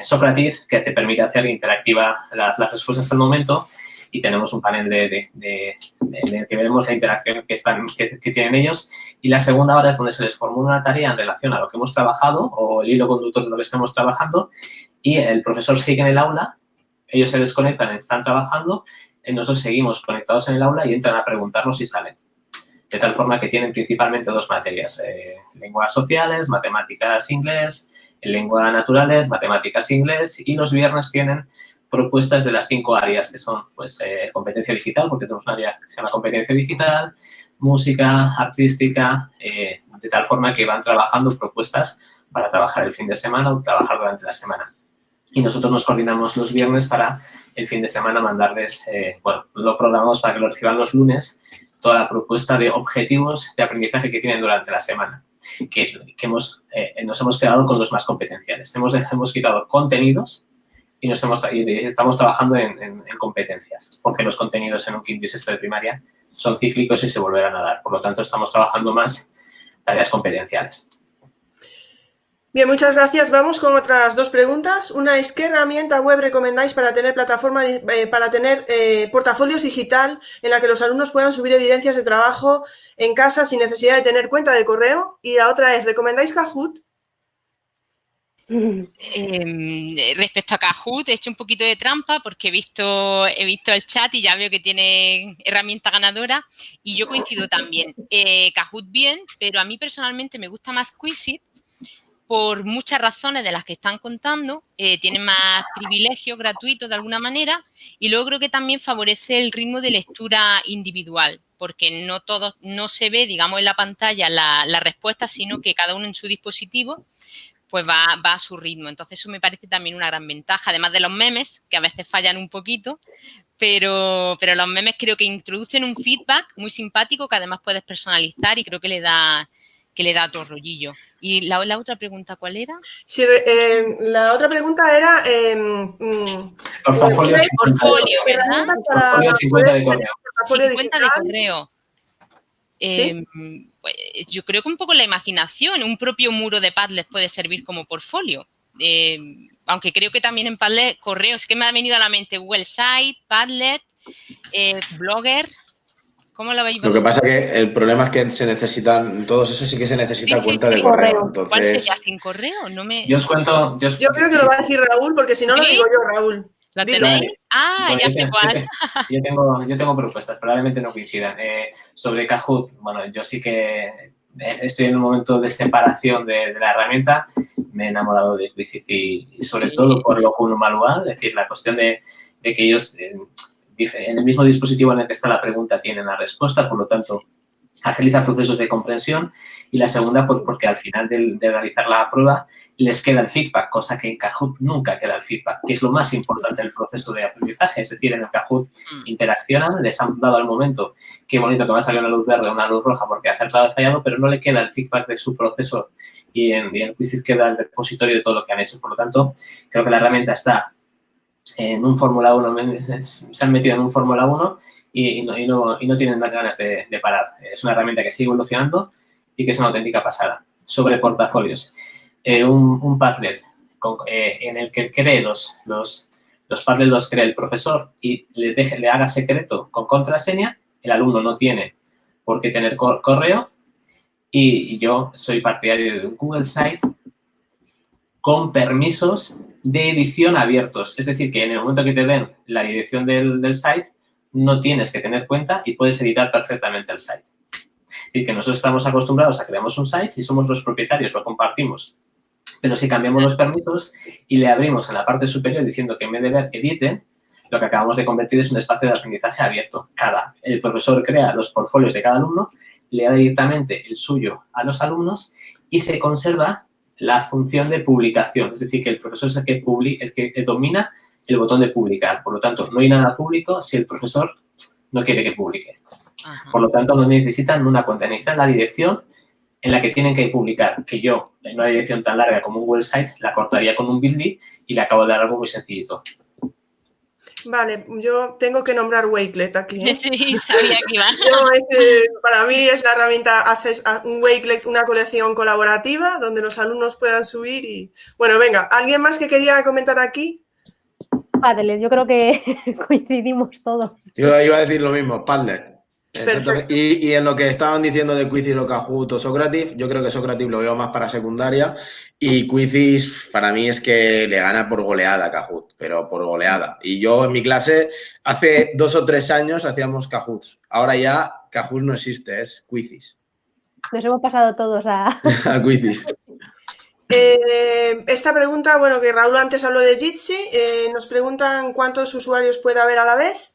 S4: que te permite hacer interactiva las, respuestas al momento y tenemos un panel de, en el que veremos la interacción que, están, que, tienen ellos. Y la segunda hora es donde se les formula una tarea en relación a lo que hemos trabajado o el hilo conductor de lo que estamos trabajando y el profesor sigue en el aula, ellos se desconectan, están trabajando, y nosotros seguimos conectados en el aula y entran a preguntarnos si salen. De tal forma que tienen principalmente dos materias, eh, lenguas sociales, matemáticas, inglés, lengua naturales, matemáticas, inglés y los viernes tienen propuestas de las cinco áreas que son pues eh, competencia digital, porque tenemos un área que se llama competencia digital, música, artística, eh, de tal forma que van trabajando propuestas para trabajar el fin de semana o trabajar durante la semana. Y nosotros nos coordinamos los viernes para el fin de semana mandarles, bueno, lo programamos para que lo reciban los lunes, toda la propuesta de objetivos de aprendizaje que tienen durante la semana que, hemos, eh, nos hemos quedado con los más competenciales. Hemos, hemos quitado contenidos y, nos hemos, estamos trabajando en, competencias, porque los contenidos en un quinto y sexto de primaria son cíclicos y se volverán a dar. Por lo tanto, estamos trabajando más tareas competenciales.
S1: Bien, muchas gracias. Vamos con otras dos preguntas. Una es, ¿qué herramienta web recomendáis para tener plataforma, eh, para tener eh, portafolios digital en la que los alumnos puedan subir evidencias de trabajo en casa sin necesidad de tener cuenta de correo? Y la otra es, ¿recomendáis Kahoot?
S5: Em, respecto a Kahoot, he hecho un poquito de trampa porque he visto, he visto el chat y ya veo que tiene herramienta ganadora y yo coincido también. Eh, Kahoot bien, pero a mí personalmente me gusta más Quizit por muchas razones de las que están contando, eh, tienen más privilegios gratuitos de alguna manera y luego creo que también favorece el ritmo de lectura individual, porque no todo, no se ve, digamos, en la pantalla la, respuesta, sino que cada uno en su dispositivo pues va, a su ritmo. Entonces eso me parece también una gran ventaja, además de los memes, que a veces fallan un poquito, pero, pero los memes creo que introducen un feedback muy simpático que además puedes personalizar y creo que le da, que le da otro rollillo. ¿Y la, otra pregunta cuál era?
S1: Sí, eh, la otra pregunta era... Eh, mm,
S5: portfolio, portfolio,
S4: ¿verdad? Portfolio 50 de correo.
S5: 50 de correo. Eh, pues, yo creo que un poco la imaginación, un propio muro de Padlet puede servir como portfolio. aunque creo que también en Padlet, correos, que me ha venido a la mente Google Site, Padlet, Blogger, ¿Cómo lo veis?
S2: Lo que pasa que el problema es que se necesitan, todos esos sí que se necesita cuenta de correo.
S5: ¿Cuál sería sin correo?
S4: Yo os cuento.
S1: Yo, creo que lo va a decir Raúl, porque si no lo digo yo, Raúl.
S5: ¿La tenéis? Ah, ya sé cuál.
S4: Yo tengo, yo tengo propuestas, probablemente no coincidan. Eh, sobre Kahoot, bueno, yo sí que eh, estoy en un momento de separación de, la herramienta. Me he enamorado de Quizif y, sobre todo por lo uno manual, es decir, la cuestión de, de que ellos eh, en el mismo dispositivo en el que está la pregunta tienen la respuesta, por lo tanto, agiliza procesos de comprensión y la segunda pues, porque al final de, realizar la prueba les queda el feedback, cosa que en Kahoot nunca queda el feedback, que es lo más importante del proceso de aprendizaje. Es decir, en el Kahoot mm. interaccionan, les han dado al momento qué bonito que va a salir una luz verde o una luz roja porque ha acertado fallado, pero no le queda el feedback de su proceso y en, y en queda el repositorio de todo lo que han hecho. Por lo tanto, creo que la herramienta está en un Fórmula 1, se han metido en un Fórmula 1 y, no, y, no, y, no, tienen ganas de, parar. Es una herramienta que sigue evolucionando y que es una auténtica pasada. sobre portafolios. Eh, un, un Padlet eh, en el que cree los, los, los Padlet los cree el profesor y les deje, le haga secreto con contraseña, el alumno no tiene por qué tener correo y yo soy partidario de un Google Site con permisos de edición abiertos. Es decir, que en el momento que te den la dirección del, del site, no tienes que tener cuenta y puedes editar perfectamente el site. Y que nosotros estamos acostumbrados a creamos un site y somos los propietarios, lo compartimos. Pero si cambiamos los permisos y le abrimos en la parte superior diciendo que en vez de ver editen, lo que acabamos de convertir es un espacio de aprendizaje abierto. Cada, el profesor crea los portfolios de cada alumno, le da directamente el suyo a los alumnos y se conserva la función de publicación. Es decir, que el profesor es el que, el que domina el botón de publicar. Por lo tanto, no hay nada público si el profesor no quiere que publique. Por lo tanto, no necesitan una cuenta, necesitan la dirección en la que tienen que publicar, que yo, en una dirección tan larga como un website, la cortaría con un building y le acabo de dar algo muy sencillito.
S1: Vale, yo tengo que nombrar Wakelet aquí.
S5: ¿eh? Sí, sabía que iba.
S1: para mí es la herramienta, haces un Wakelet, una colección colaborativa donde los alumnos puedan subir y... Bueno, venga, ¿alguien más que quería comentar aquí?
S3: Padlet, yo creo que (laughs) coincidimos todos.
S2: Yo iba a decir lo mismo, Padlet. Y, y, en lo que estaban diciendo de Quizzes o Kahoot o Socrative, yo creo que Socrative lo veo más para secundaria y Quizzes para mí es que le gana por goleada a Kahoot, pero por goleada. Y yo en mi clase hace dos o tres años hacíamos Kahoots. Ahora ya Kahoot no existe, es Quizzes.
S3: Nos hemos pasado todos a... (laughs)
S2: a Quizzes.
S1: Eh, esta pregunta, bueno, que Raúl antes habló de Jitsi, eh, nos preguntan cuántos usuarios puede haber a la vez.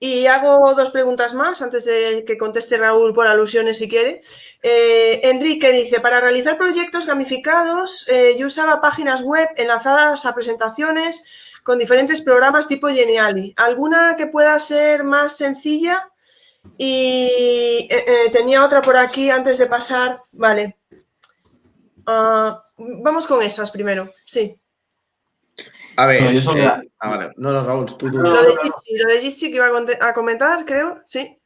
S1: Y hago dos preguntas más antes de que conteste Raúl por alusiones si quiere. Eh, Enrique dice, para realizar proyectos gamificados, yo usaba páginas web enlazadas a presentaciones con diferentes programas tipo Geniali. ¿Alguna que pueda ser más sencilla? Y tenía otra por aquí antes de pasar. Vale. Ah, vamos con esas primero, sí.
S2: A ver, no, yo eh, ah, vale. No, no, Raúl, tú, tú.
S1: Lo de Jitsi, que iba a, comentar, creo, sí.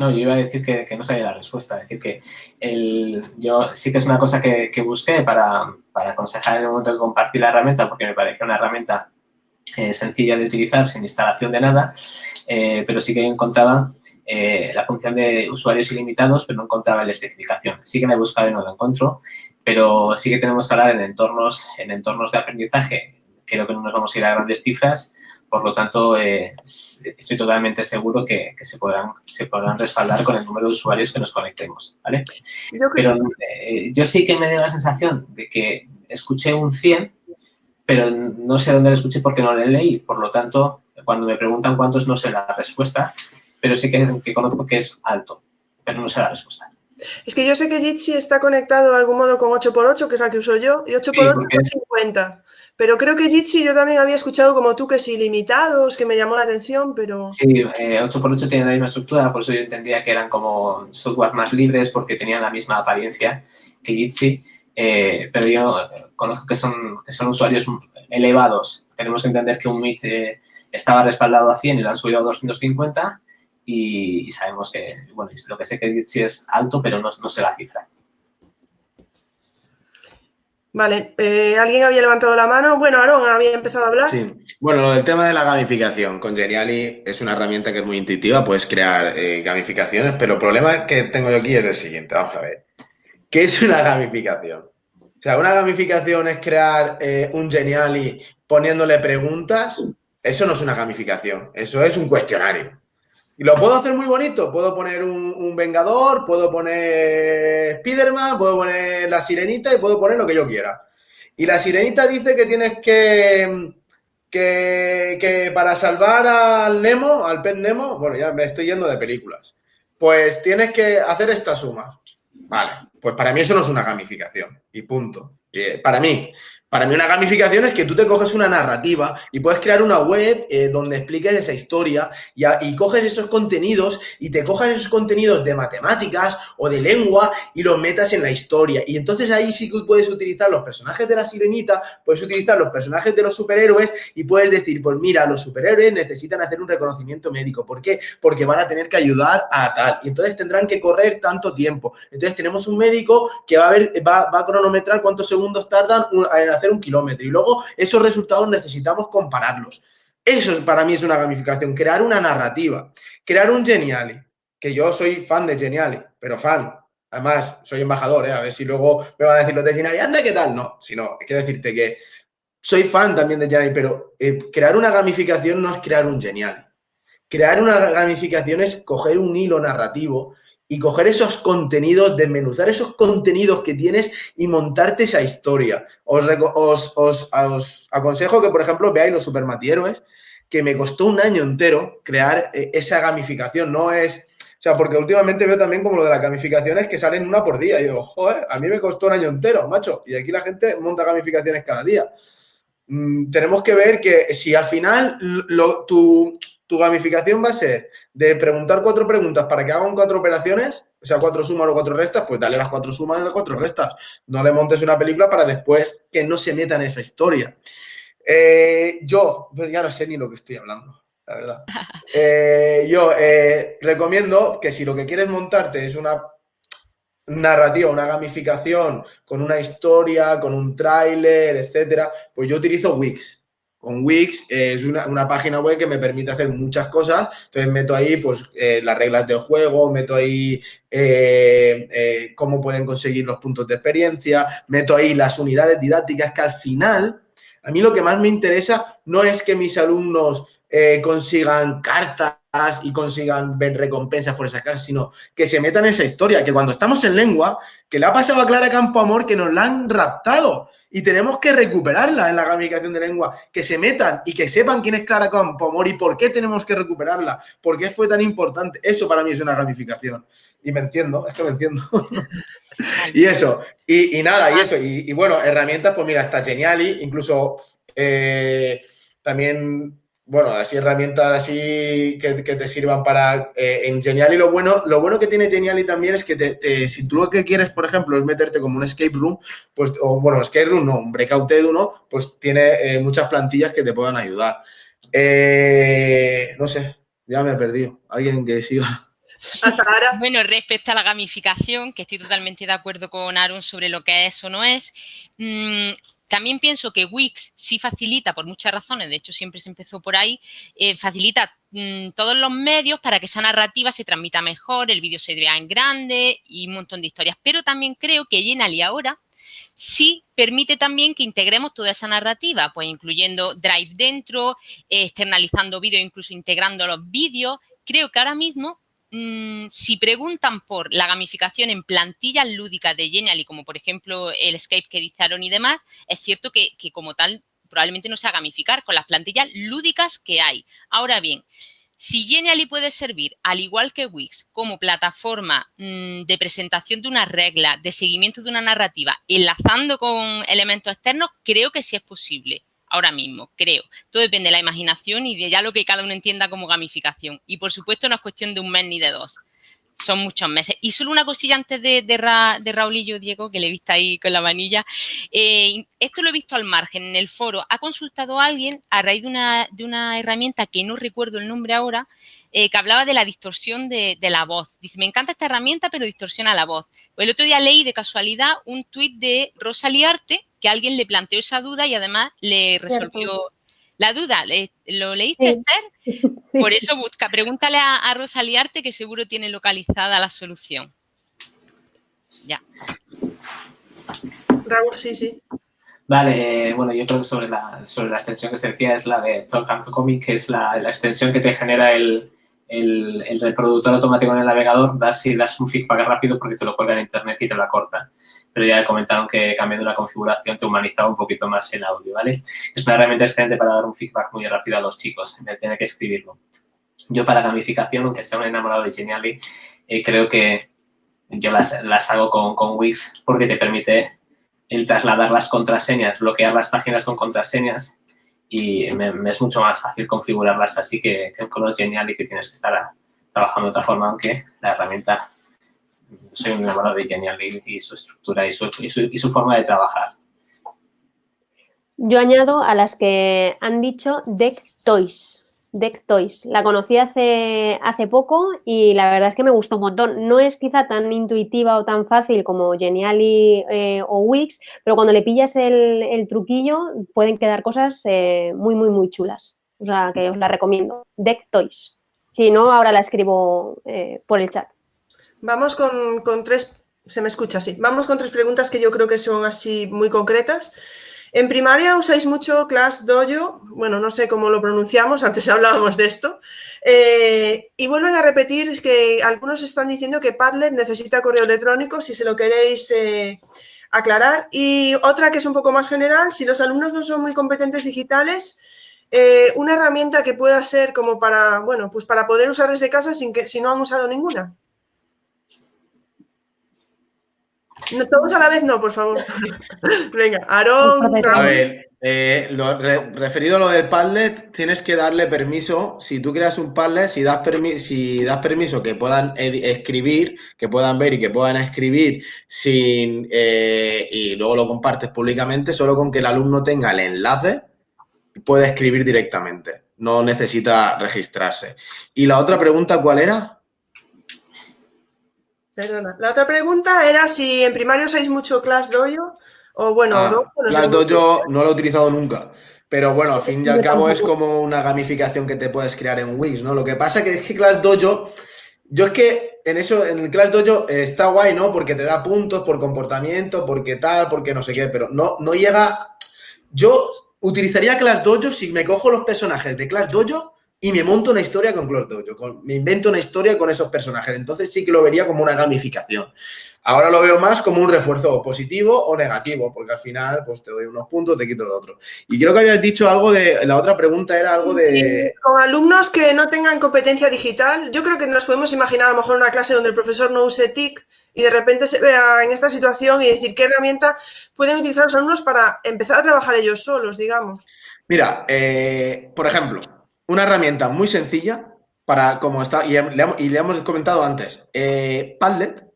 S4: No, yo iba a decir que, no sabía la respuesta. Es decir, que el, yo sí que es una cosa que, busqué para, aconsejar en el momento de compartir la herramienta, porque me parecía una herramienta eh, sencilla de utilizar, sin instalación de nada, eh, pero sí que encontraba la función de usuarios ilimitados, pero no encontraba la especificación. Sí que me he buscado y no lo encuentro, pero sí que tenemos que hablar en entornos, en entornos de aprendizaje. Creo que no nos vamos a ir a grandes cifras, por lo tanto, eh, estoy totalmente seguro que, se, podrán, se podrán respaldar con el número de usuarios que nos conectemos, ¿vale? Pero eh, yo sí que me dio la sensación de que escuché un 100, pero no sé dónde lo escuché porque no lo leí. Por lo tanto, cuando me preguntan cuántos, no sé la respuesta, pero sí que, que conozco que es alto, pero no sé la respuesta.
S1: Es que yo sé que Jitsi está conectado de algún modo con 8x8, que es la que uso yo, y 8x8 es 50. Pero creo que Jitsi yo también había escuchado como tú que es ilimitados, que me llamó la atención, pero...
S4: Sí, 8x8 eh, tiene la misma estructura, por eso yo entendía que eran como software más libres porque tenían la misma apariencia que Jitsi. Eh, pero yo conozco que son, que son usuarios elevados. Tenemos que entender que un Meet eh, estaba respaldado a 100 y lo han subido a 250 y, sabemos que, bueno, lo que sé que sí es alto, pero no sé la cifra.
S1: Vale, eh, ¿alguien había levantado la mano? Bueno, Aaron había empezado a hablar.
S2: Sí, bueno, lo del tema de la gamificación. Con Geniali es una herramienta que es muy intuitiva, puedes crear eh, gamificaciones, pero el problema que tengo yo aquí es el siguiente, vamos a ver. ¿Qué es una gamificación? O sea, una gamificación es crear eh, un Geniali poniéndole preguntas. Eso no es una gamificación, eso es un cuestionario. Y lo puedo hacer muy bonito. Puedo poner un, Vengador, puedo poner Spiderman, puedo poner la Sirenita y puedo poner lo que yo quiera. Y la Sirenita dice que tienes que, que, que para salvar al Nemo, al pet Nemo, bueno, ya me estoy yendo de películas, pues tienes que hacer esta suma. Vale, pues para mí eso no es una gamificación. Y punto. Eh, para mí, para mí una gamificación es que tú te coges una narrativa y puedes crear una web eh, donde expliques esa historia y, coges esos contenidos y te coges esos contenidos de matemáticas o de lengua y los metas en la historia. Y entonces ahí sí que puedes utilizar los personajes de la sirenita, puedes utilizar los personajes de los superhéroes y puedes decir, pues mira, los superhéroes necesitan hacer un reconocimiento médico. ¿Por qué? Porque van a tener que ayudar a tal. Y entonces tendrán que correr tanto tiempo. Entonces tenemos un médico que va a, ver, va, va a cronometrar cuántos segundos tardan en hacer un kilómetro y luego esos resultados necesitamos compararlos. Eso para mí es una gamificación, crear una narrativa, crear un Geniali, que yo soy fan de Geniali, pero fan. Además, soy embajador, ¿eh? a ver si luego me van a decir los de Geniali, anda, ¿qué tal? No, sino, quiero decirte que soy fan también de Geniali, pero eh, crear una gamificación no es crear un Geniali. Crear una gamificación es coger un hilo narrativo y coger esos contenidos, desmenuzar esos contenidos que tienes y montarte esa historia. Os, os, os, aconsejo que, por ejemplo, veáis los Supermatieros, que me costó un año entero crear eh, esa gamificación. No es. O sea, porque últimamente veo también como lo de las gamificaciones que salen una por día. Y digo, joder, a mí me costó un año entero, macho. Y aquí la gente monta gamificaciones cada día. Mm, tenemos que ver que si al final lo, tu, tu gamificación va a ser de preguntar cuatro preguntas para que hagan cuatro operaciones, o sea, cuatro sumas o cuatro restas, pues dale las cuatro sumas y las cuatro restas. No le montes una película para después que no se meta en esa historia. Eh, yo, pues ya no sé ni lo que estoy hablando, la verdad. (laughs) Eh, yo eh, recomiendo que si lo que quieres montarte es una narrativa, una gamificación con una historia, con un tráiler, etcétera, pues yo utilizo Wix con Wix es una, página web que me permite hacer muchas cosas. Entonces meto ahí pues eh, las reglas del juego, meto ahí eh, eh, cómo pueden conseguir los puntos de experiencia, meto ahí las unidades didácticas que al final, a mí lo que más me interesa no es que mis alumnos consigan cartas y consigan ver recompensas por esa casa, sino que se metan en esa historia, que cuando estamos en lengua, que le ha pasado a Clara Campo Amor que nos la han raptado y tenemos que recuperarla en la gamificación de lengua, que se metan y que sepan quién es Clara Campo Amor y por qué tenemos que recuperarla, por qué fue tan importante. Eso para mí es una gamificación. Y me entiendo, es que me entiendo. (laughs) y eso, y, nada, y eso, y, bueno, herramientas, pues mira, está Geniali, incluso eh, también bueno, así herramientas así que, te sirvan para eh, en Geniali lo bueno, lo bueno que tiene Geniali también es que te, si tú lo que quieres, por ejemplo, es meterte como un escape room, pues, o bueno, escape room no, un breakout uno, pues tiene eh, muchas plantillas que te puedan ayudar. Eh, no sé, ya me he perdido. Alguien que siga.
S5: Bueno, respecto a la gamificación, que estoy totalmente de acuerdo con Aaron sobre lo que es o no es, mm, también pienso que Wix sí facilita, por muchas razones, de hecho siempre se empezó por ahí, eh, facilita mm, todos los medios para que esa narrativa se transmita mejor, el vídeo se vea en grande y un montón de historias. Pero también creo que Genially ahora sí permite también que integremos toda esa narrativa, pues incluyendo Drive dentro, externalizando vídeos, incluso integrando los vídeos. Creo que ahora mismo Mm, si preguntan por la gamificación en plantillas lúdicas de Genially, como por ejemplo el Escape que dice y demás, es cierto que, como tal probablemente no sea gamificar con las plantillas lúdicas que hay. Ahora bien, si Genially puede servir, al igual que Wix, como plataforma mm, de presentación de una regla, de seguimiento de una narrativa, enlazando con elementos externos, creo que sí es posible ahora mismo, creo. Todo depende de la imaginación y de ya lo que cada uno entienda como gamificación. Y por supuesto no es cuestión de un mes ni de dos. Son muchos meses. Y solo una cosilla antes de, de, Ra, de Raulillo, Diego, que le he visto ahí con la manilla. Eh, esto lo he visto al margen, en el foro. Ha consultado a alguien a raíz de una, herramienta que no recuerdo el nombre ahora, eh, que hablaba de la distorsión de, la voz. Dice, me encanta esta herramienta, pero distorsiona la voz. El otro día leí de casualidad un tuit de Rosalía Arte, que alguien le planteó esa duda y además le resolvió la duda. ¿Lo leíste, Esther? (laughs) Por eso busca, pregúntale a, a Rosaliarte que seguro tiene localizada la solución. Ya.
S1: Raúl, sí, sí.
S4: Vale, bueno, yo creo que sobre la, sobre la extensión que se decía es la de Talk to Comic, que es la, la extensión que te genera el, el, el, reproductor automático en el navegador, das, y das un feedback rápido porque te lo cuelga en internet y te lo corta pero ya comentaron que cambiando la configuración te humanizaba un poquito más el audio, ¿vale? Es una herramienta excelente para dar un feedback muy rápido a los chicos, en vez tener que escribirlo. Yo para gamificación, aunque sea un enamorado de Genially, eh, creo que yo las, las hago con, con, Wix porque te permite el trasladar las contraseñas, bloquear las páginas con contraseñas y me, es mucho más fácil configurarlas así que, que con los Genially que tienes que estar trabajando de otra forma, aunque la herramienta soy un enamorado de Genial y, su estructura y su, y su, forma de trabajar.
S3: Yo añado a las que han dicho Deck Toys. Deck Toys. La conocí hace, poco y la verdad es que me gustó un montón. No es quizá tan intuitiva o tan fácil como Geniali eh, o Wix, pero cuando le pillas el, truquillo pueden quedar cosas eh, muy, muy, muy chulas. O sea, que os la recomiendo. Deck Toys. Si no, ahora la escribo eh, por el chat.
S1: Vamos con, con tres, se me escucha así. Vamos con tres preguntas que yo creo que son así muy concretas. En primaria usáis mucho Class Dojo, bueno, no sé cómo lo pronunciamos, (laughs) antes hablábamos de esto, eh, y vuelven a repetir que algunos están diciendo que Padlet necesita correo electrónico, si se lo queréis eh, aclarar. Y otra que es un poco más general, si los alumnos no son muy competentes digitales, eh, una herramienta que pueda ser como para, bueno, pues para poder usar desde casa sin que, si no han usado ninguna. No, todos a la vez no, por favor. (laughs) Venga, Aarón.
S2: A ver, eh, referido a lo del Padlet, tienes que darle permiso. Si tú creas un Padlet, si das, si das permiso que puedan escribir, que puedan ver y que puedan escribir sin eh, y luego lo compartes públicamente, solo con que el alumno tenga el enlace, puede escribir directamente. No necesita registrarse. Y la otra pregunta, ¿cuál era?
S1: Perdona. La otra pregunta era si en primario usáis mucho Class Dojo o bueno,
S2: ah, Class Dojo no lo he utilizado nunca. Pero bueno, al fin y al cabo es como una gamificación que te puedes crear en Wix, ¿no? Lo que pasa que es que Class Dojo, yo es que en eso, en el Class Dojo está guay, ¿no? Porque te da puntos por comportamiento, porque tal, porque no sé qué, pero no, no llega. Yo utilizaría Class Dojo si me cojo los personajes de Class Dojo y me monto una historia con Close Dojo, me invento una historia con esos personajes. Entonces sí que lo vería como una gamificación. Ahora lo veo más como un refuerzo positivo o negativo, porque al final pues te doy unos puntos, te quito lo otro. Y creo que habías dicho algo de, la otra pregunta era algo de...
S1: con alumnos que no tengan competencia digital, yo creo que nos podemos imaginar a lo mejor una clase donde el profesor no use TIC y de repente se vea en esta situación y decir qué herramienta pueden utilizar los alumnos para empezar a trabajar ellos solos, digamos.
S2: Mira, eh, por ejemplo, una herramienta muy sencilla para, como está, y le, hemos comentado antes, eh, Padlet,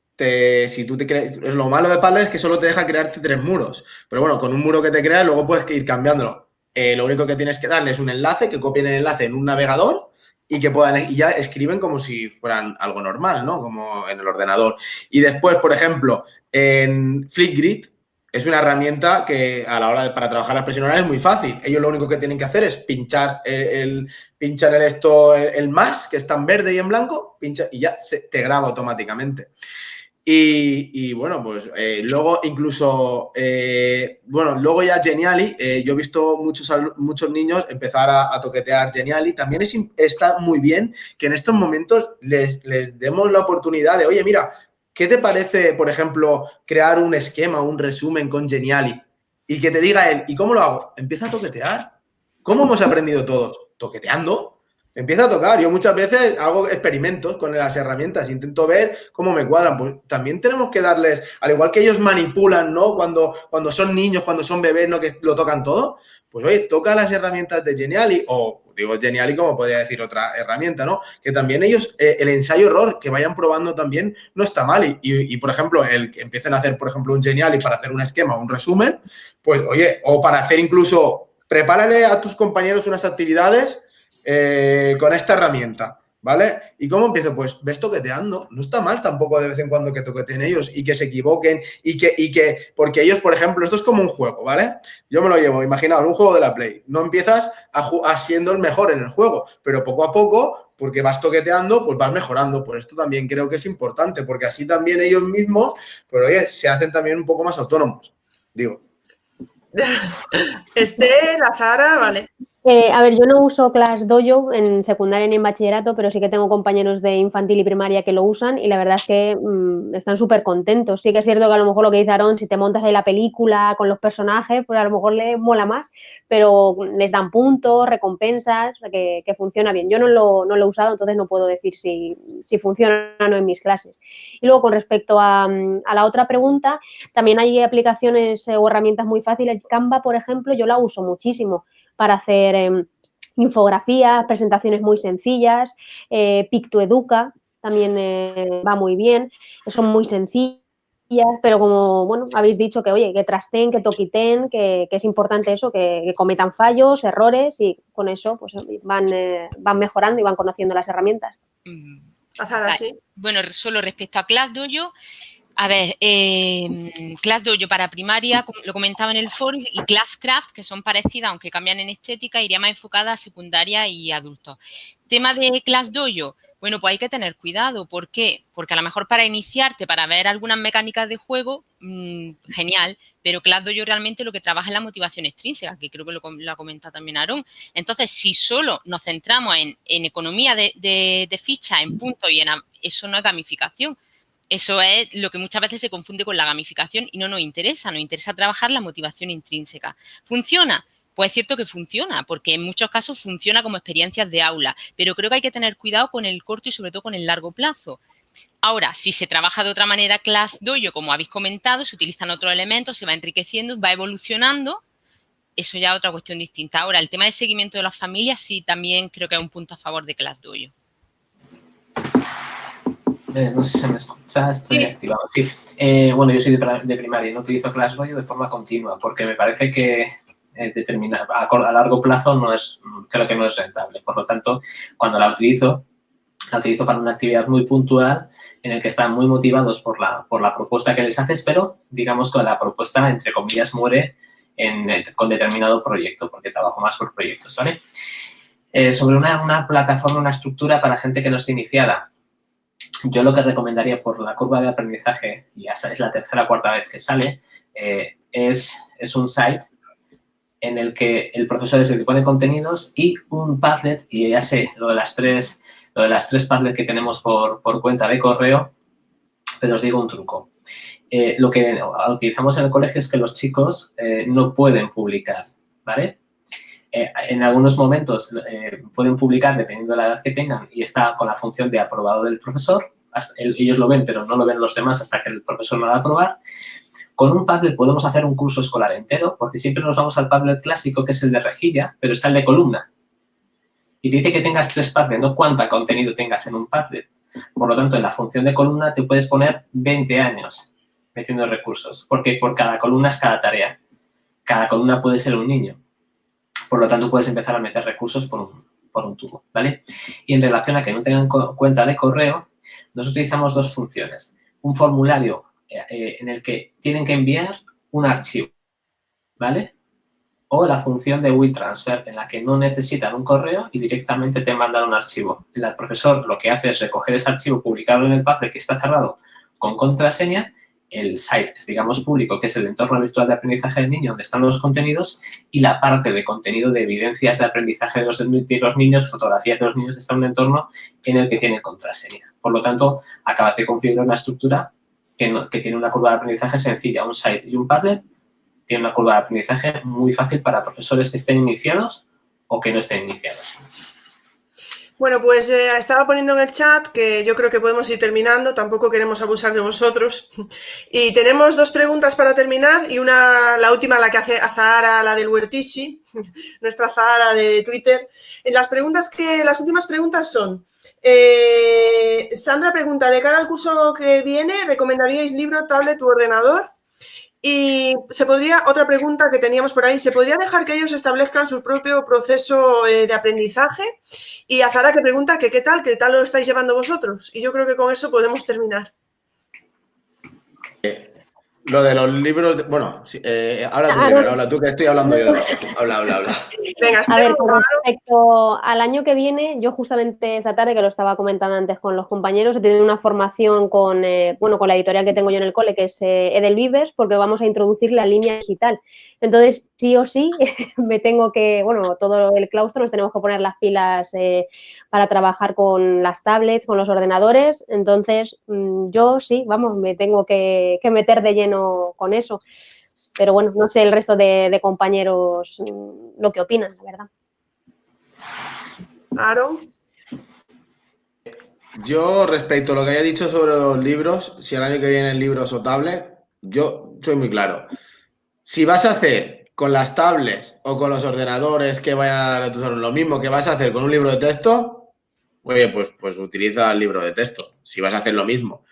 S2: si tú te creas, lo malo de Padlet es que solo te deja crearte tres muros, pero bueno, con un muro que te creas luego puedes ir cambiándolo. Eh, lo único que tienes que darle es un enlace, que copien el enlace en un navegador y que puedan, y ya escriben como si fueran algo normal, ¿no? Como en el ordenador. Y después, por ejemplo, en Flipgrid, es una herramienta que a la hora de, para trabajar las presiones es muy fácil. Ellos lo único que tienen que hacer es pinchar el, pinchar el esto, el, más, que está en verde y en blanco, pincha y ya se, te graba automáticamente. Y, bueno, pues eh, luego incluso, eh, bueno, luego ya Geniali, eh, yo he visto muchos, muchos niños empezar a, toquetear Geniali. También es, está muy bien que en estos momentos les, les demos la oportunidad de, oye, mira, ¿Qué te parece, por ejemplo, crear un esquema, un resumen con Geniali y que te diga él, ¿y cómo lo hago? Empieza a toquetear. ¿Cómo hemos aprendido todos? Toqueteando. Empieza a tocar. Yo muchas veces hago experimentos con las herramientas, intento ver cómo me cuadran. Pues también tenemos que darles, al igual que ellos manipulan, ¿no? Cuando, cuando son niños, cuando son bebés, ¿no? Que lo tocan todo. Pues oye, toca las herramientas de Geniali o digo Geniali como podría decir otra herramienta, ¿no? Que también ellos, eh, el ensayo-error, que vayan probando también, no está mal. Y, por ejemplo, el que empiecen a hacer, por ejemplo, un Geniali para hacer un esquema, un resumen, pues oye, o para hacer incluso, prepárale a tus compañeros unas actividades eh, con esta herramienta. ¿Vale? ¿Y cómo empiezo? Pues ves toqueteando. No está mal tampoco de vez en cuando que toqueteen ellos y que se equivoquen y que, y que, porque ellos, por ejemplo, esto es como un juego, ¿vale? Yo me lo llevo, imaginaos, un juego de la Play. No empiezas a, siendo el mejor en el juego, pero poco a poco, porque vas toqueteando, pues vas mejorando. Por esto también creo que es importante, porque así también ellos mismos, pero oye, se hacen también un poco más autónomos, digo. (laughs)
S1: Esther, Zara, vale.
S3: Eh, a ver, yo no uso Class Dojo en secundaria ni en bachillerato, pero sí que tengo compañeros de infantil y primaria que lo usan y la verdad es que mm, están súper contentos. Sí que es cierto que a lo mejor lo que dice Aaron, si te montas ahí la película con los personajes, pues a lo mejor le mola más, pero les dan puntos, recompensas, que, funciona bien. Yo no lo, he usado, entonces no puedo decir si, funciona o no en mis clases. Y luego con respecto a, a la otra pregunta, también hay aplicaciones o herramientas muy fáciles. Canva, por ejemplo, yo la uso muchísimo para hacer em, infografías, presentaciones muy sencillas, eh, Pictoeduca también eh, va muy bien, son muy sencillas pero como, bueno, habéis dicho que, oye, que trasten, que toquiten, que, que es importante eso, que, cometan fallos, errores y con eso pues van, eh, van mejorando y van conociendo las herramientas.
S1: Azara, sí.
S5: Bueno, solo respecto a ClassDojo, a ver, eh, ClassDojo para primaria, lo comentaba en el foro, y ClassCraft, que son parecidas, aunque cambian en estética, iría más enfocada a secundaria y adultos. Tema de ClassDojo, bueno, pues hay que tener cuidado. ¿Por qué? Porque a lo mejor para iniciarte, para ver algunas mecánicas de juego, mm, genial, pero ClassDojo realmente lo que trabaja es la motivación extrínseca, que creo que lo, ha comentado también Aaron. Entonces, si solo nos centramos en, economía de, de, ficha, en puntos y en... Eso no es gamificación eso es lo que muchas veces se confunde con la gamificación y no nos interesa, nos interesa trabajar la motivación intrínseca. ¿Funciona? Pues es cierto que funciona, porque en muchos casos funciona como experiencias de aula, pero creo que hay que tener cuidado con el corto y sobre todo con el largo plazo. Ahora, si se trabaja de otra manera Class Dojo, como habéis comentado, se utilizan otros elementos, se va enriqueciendo, va evolucionando, eso ya es otra cuestión distinta. Ahora, el tema del seguimiento de las familias sí también creo que es un punto a favor de Class Dojo.
S4: Eh, no sé si se me escucha, estoy activado. Sí, eh, bueno, yo soy de, primaria y no utilizo ClassDojo de forma continua porque me parece que eh, determinar a, largo plazo no es, creo que no es rentable. Por lo tanto, cuando la utilizo, la utilizo para una actividad muy puntual en el que están muy motivados por la, por la propuesta que les haces, pero digamos que la propuesta, entre comillas, muere con determinado proyecto, porque trabajo más por proyectos, ¿vale? sobre una, una plataforma, una estructura para gente que no esté iniciada yo lo que recomendaría por la curva de aprendizaje, y ya es la tercera o cuarta vez que sale, eh, es, es un site en el que el profesor es el que pone contenidos y un Padlet, y ya sé, lo de las tres, lo de las tres Padlet que tenemos por, cuenta de correo, pero os digo un truco. Eh, lo que utilizamos en el colegio es que los chicos eh, no pueden publicar, ¿vale? Eh, en algunos momentos eh, pueden publicar dependiendo de la edad que tengan y está con la función de aprobado del profesor. ellos lo ven, pero no lo ven los demás hasta que el profesor no va a aprobar. Con un Padlet podemos hacer un curso escolar entero, porque siempre nos vamos al Padlet clásico, que es el de rejilla, pero está el de columna. Y dice que tengas tres Padlet, no cuánto contenido tengas en un Padlet. Por lo tanto, en la función de columna te puedes poner 20 años metiendo recursos, porque por cada columna es cada tarea. Cada columna puede ser un niño. Por lo tanto, puedes empezar a meter recursos por un, tubo, ¿vale? Y en relación a que no tengan cuenta de correo, nos utilizamos dos funciones. Un formulario eh, eh, en el que tienen que enviar un archivo, ¿vale? O la función de WeTransfer, en la que no necesitan un correo y directamente te mandan un archivo. El profesor lo que hace es recoger ese archivo, publicarlo en el Padlet que está cerrado con contraseña el site digamos, público, que es el entorno virtual de aprendizaje del niño, donde están los contenidos, y la parte de contenido de evidencias de aprendizaje de los, niños, fotografías de los niños, está en un entorno en el que tiene contraseña. Por lo tanto, acabas de configurar una estructura que, que tiene una curva de aprendizaje sencilla, un site y un Padlet, tiene una curva de aprendizaje muy fácil para profesores que estén iniciados o que no estén iniciados.
S1: Bueno, pues eh, estaba poniendo en el chat que yo creo que podemos ir terminando, tampoco queremos abusar de vosotros. (laughs) Y tenemos dos preguntas para terminar y una, la última, la que hace Azahara, la del Huertishi, (laughs) nuestra Zahara de Twitter. En las preguntas que, las últimas preguntas son, eh, Sandra pregunta, de cara al curso que viene, ¿recomendaríais libro, tablet u ordenador? Y se podría, otra pregunta que teníamos por ahí, ¿se podría dejar que ellos establezcan su propio proceso eh, de aprendizaje? Y Azara que pregunta que qué tal, qué tal lo estáis llevando vosotros. Y yo creo que con eso podemos terminar.
S2: Eh, lo de los libros, bueno, eh, habla tú primero, habla tú que estoy hablando yo. Habla, habla, habla.
S3: Venga, a ver, con respecto al año que viene, yo justamente esta tarde, que lo estaba comentando antes con los compañeros, he tenido una formación con, eh, bueno, con la editorial que tengo yo en el cole, que es eh, Edelvives, porque vamos a introducir la línea digital. Entonces, sí o sí, (laughs) me tengo que, bueno, todo el claustro nos tenemos que poner las pilas eh, para trabajar con las tablets, con los ordenadores. Entonces, mm, yo sí, vamos, me tengo que, meter de lleno con eso. Pero bueno, no sé el resto de, compañeros mm, lo que opinan, la verdad.
S1: Aaron.
S2: Yo, respecto a lo que haya dicho sobre los libros, si el año que viene libros o tablets, yo soy muy claro. Si vas a hacer con las tablets o con los ordenadores que vayan a dar a tus lo mismo que vas a hacer con un libro de texto, oye, pues, pues utiliza el libro de texto, si vas a hacer lo mismo.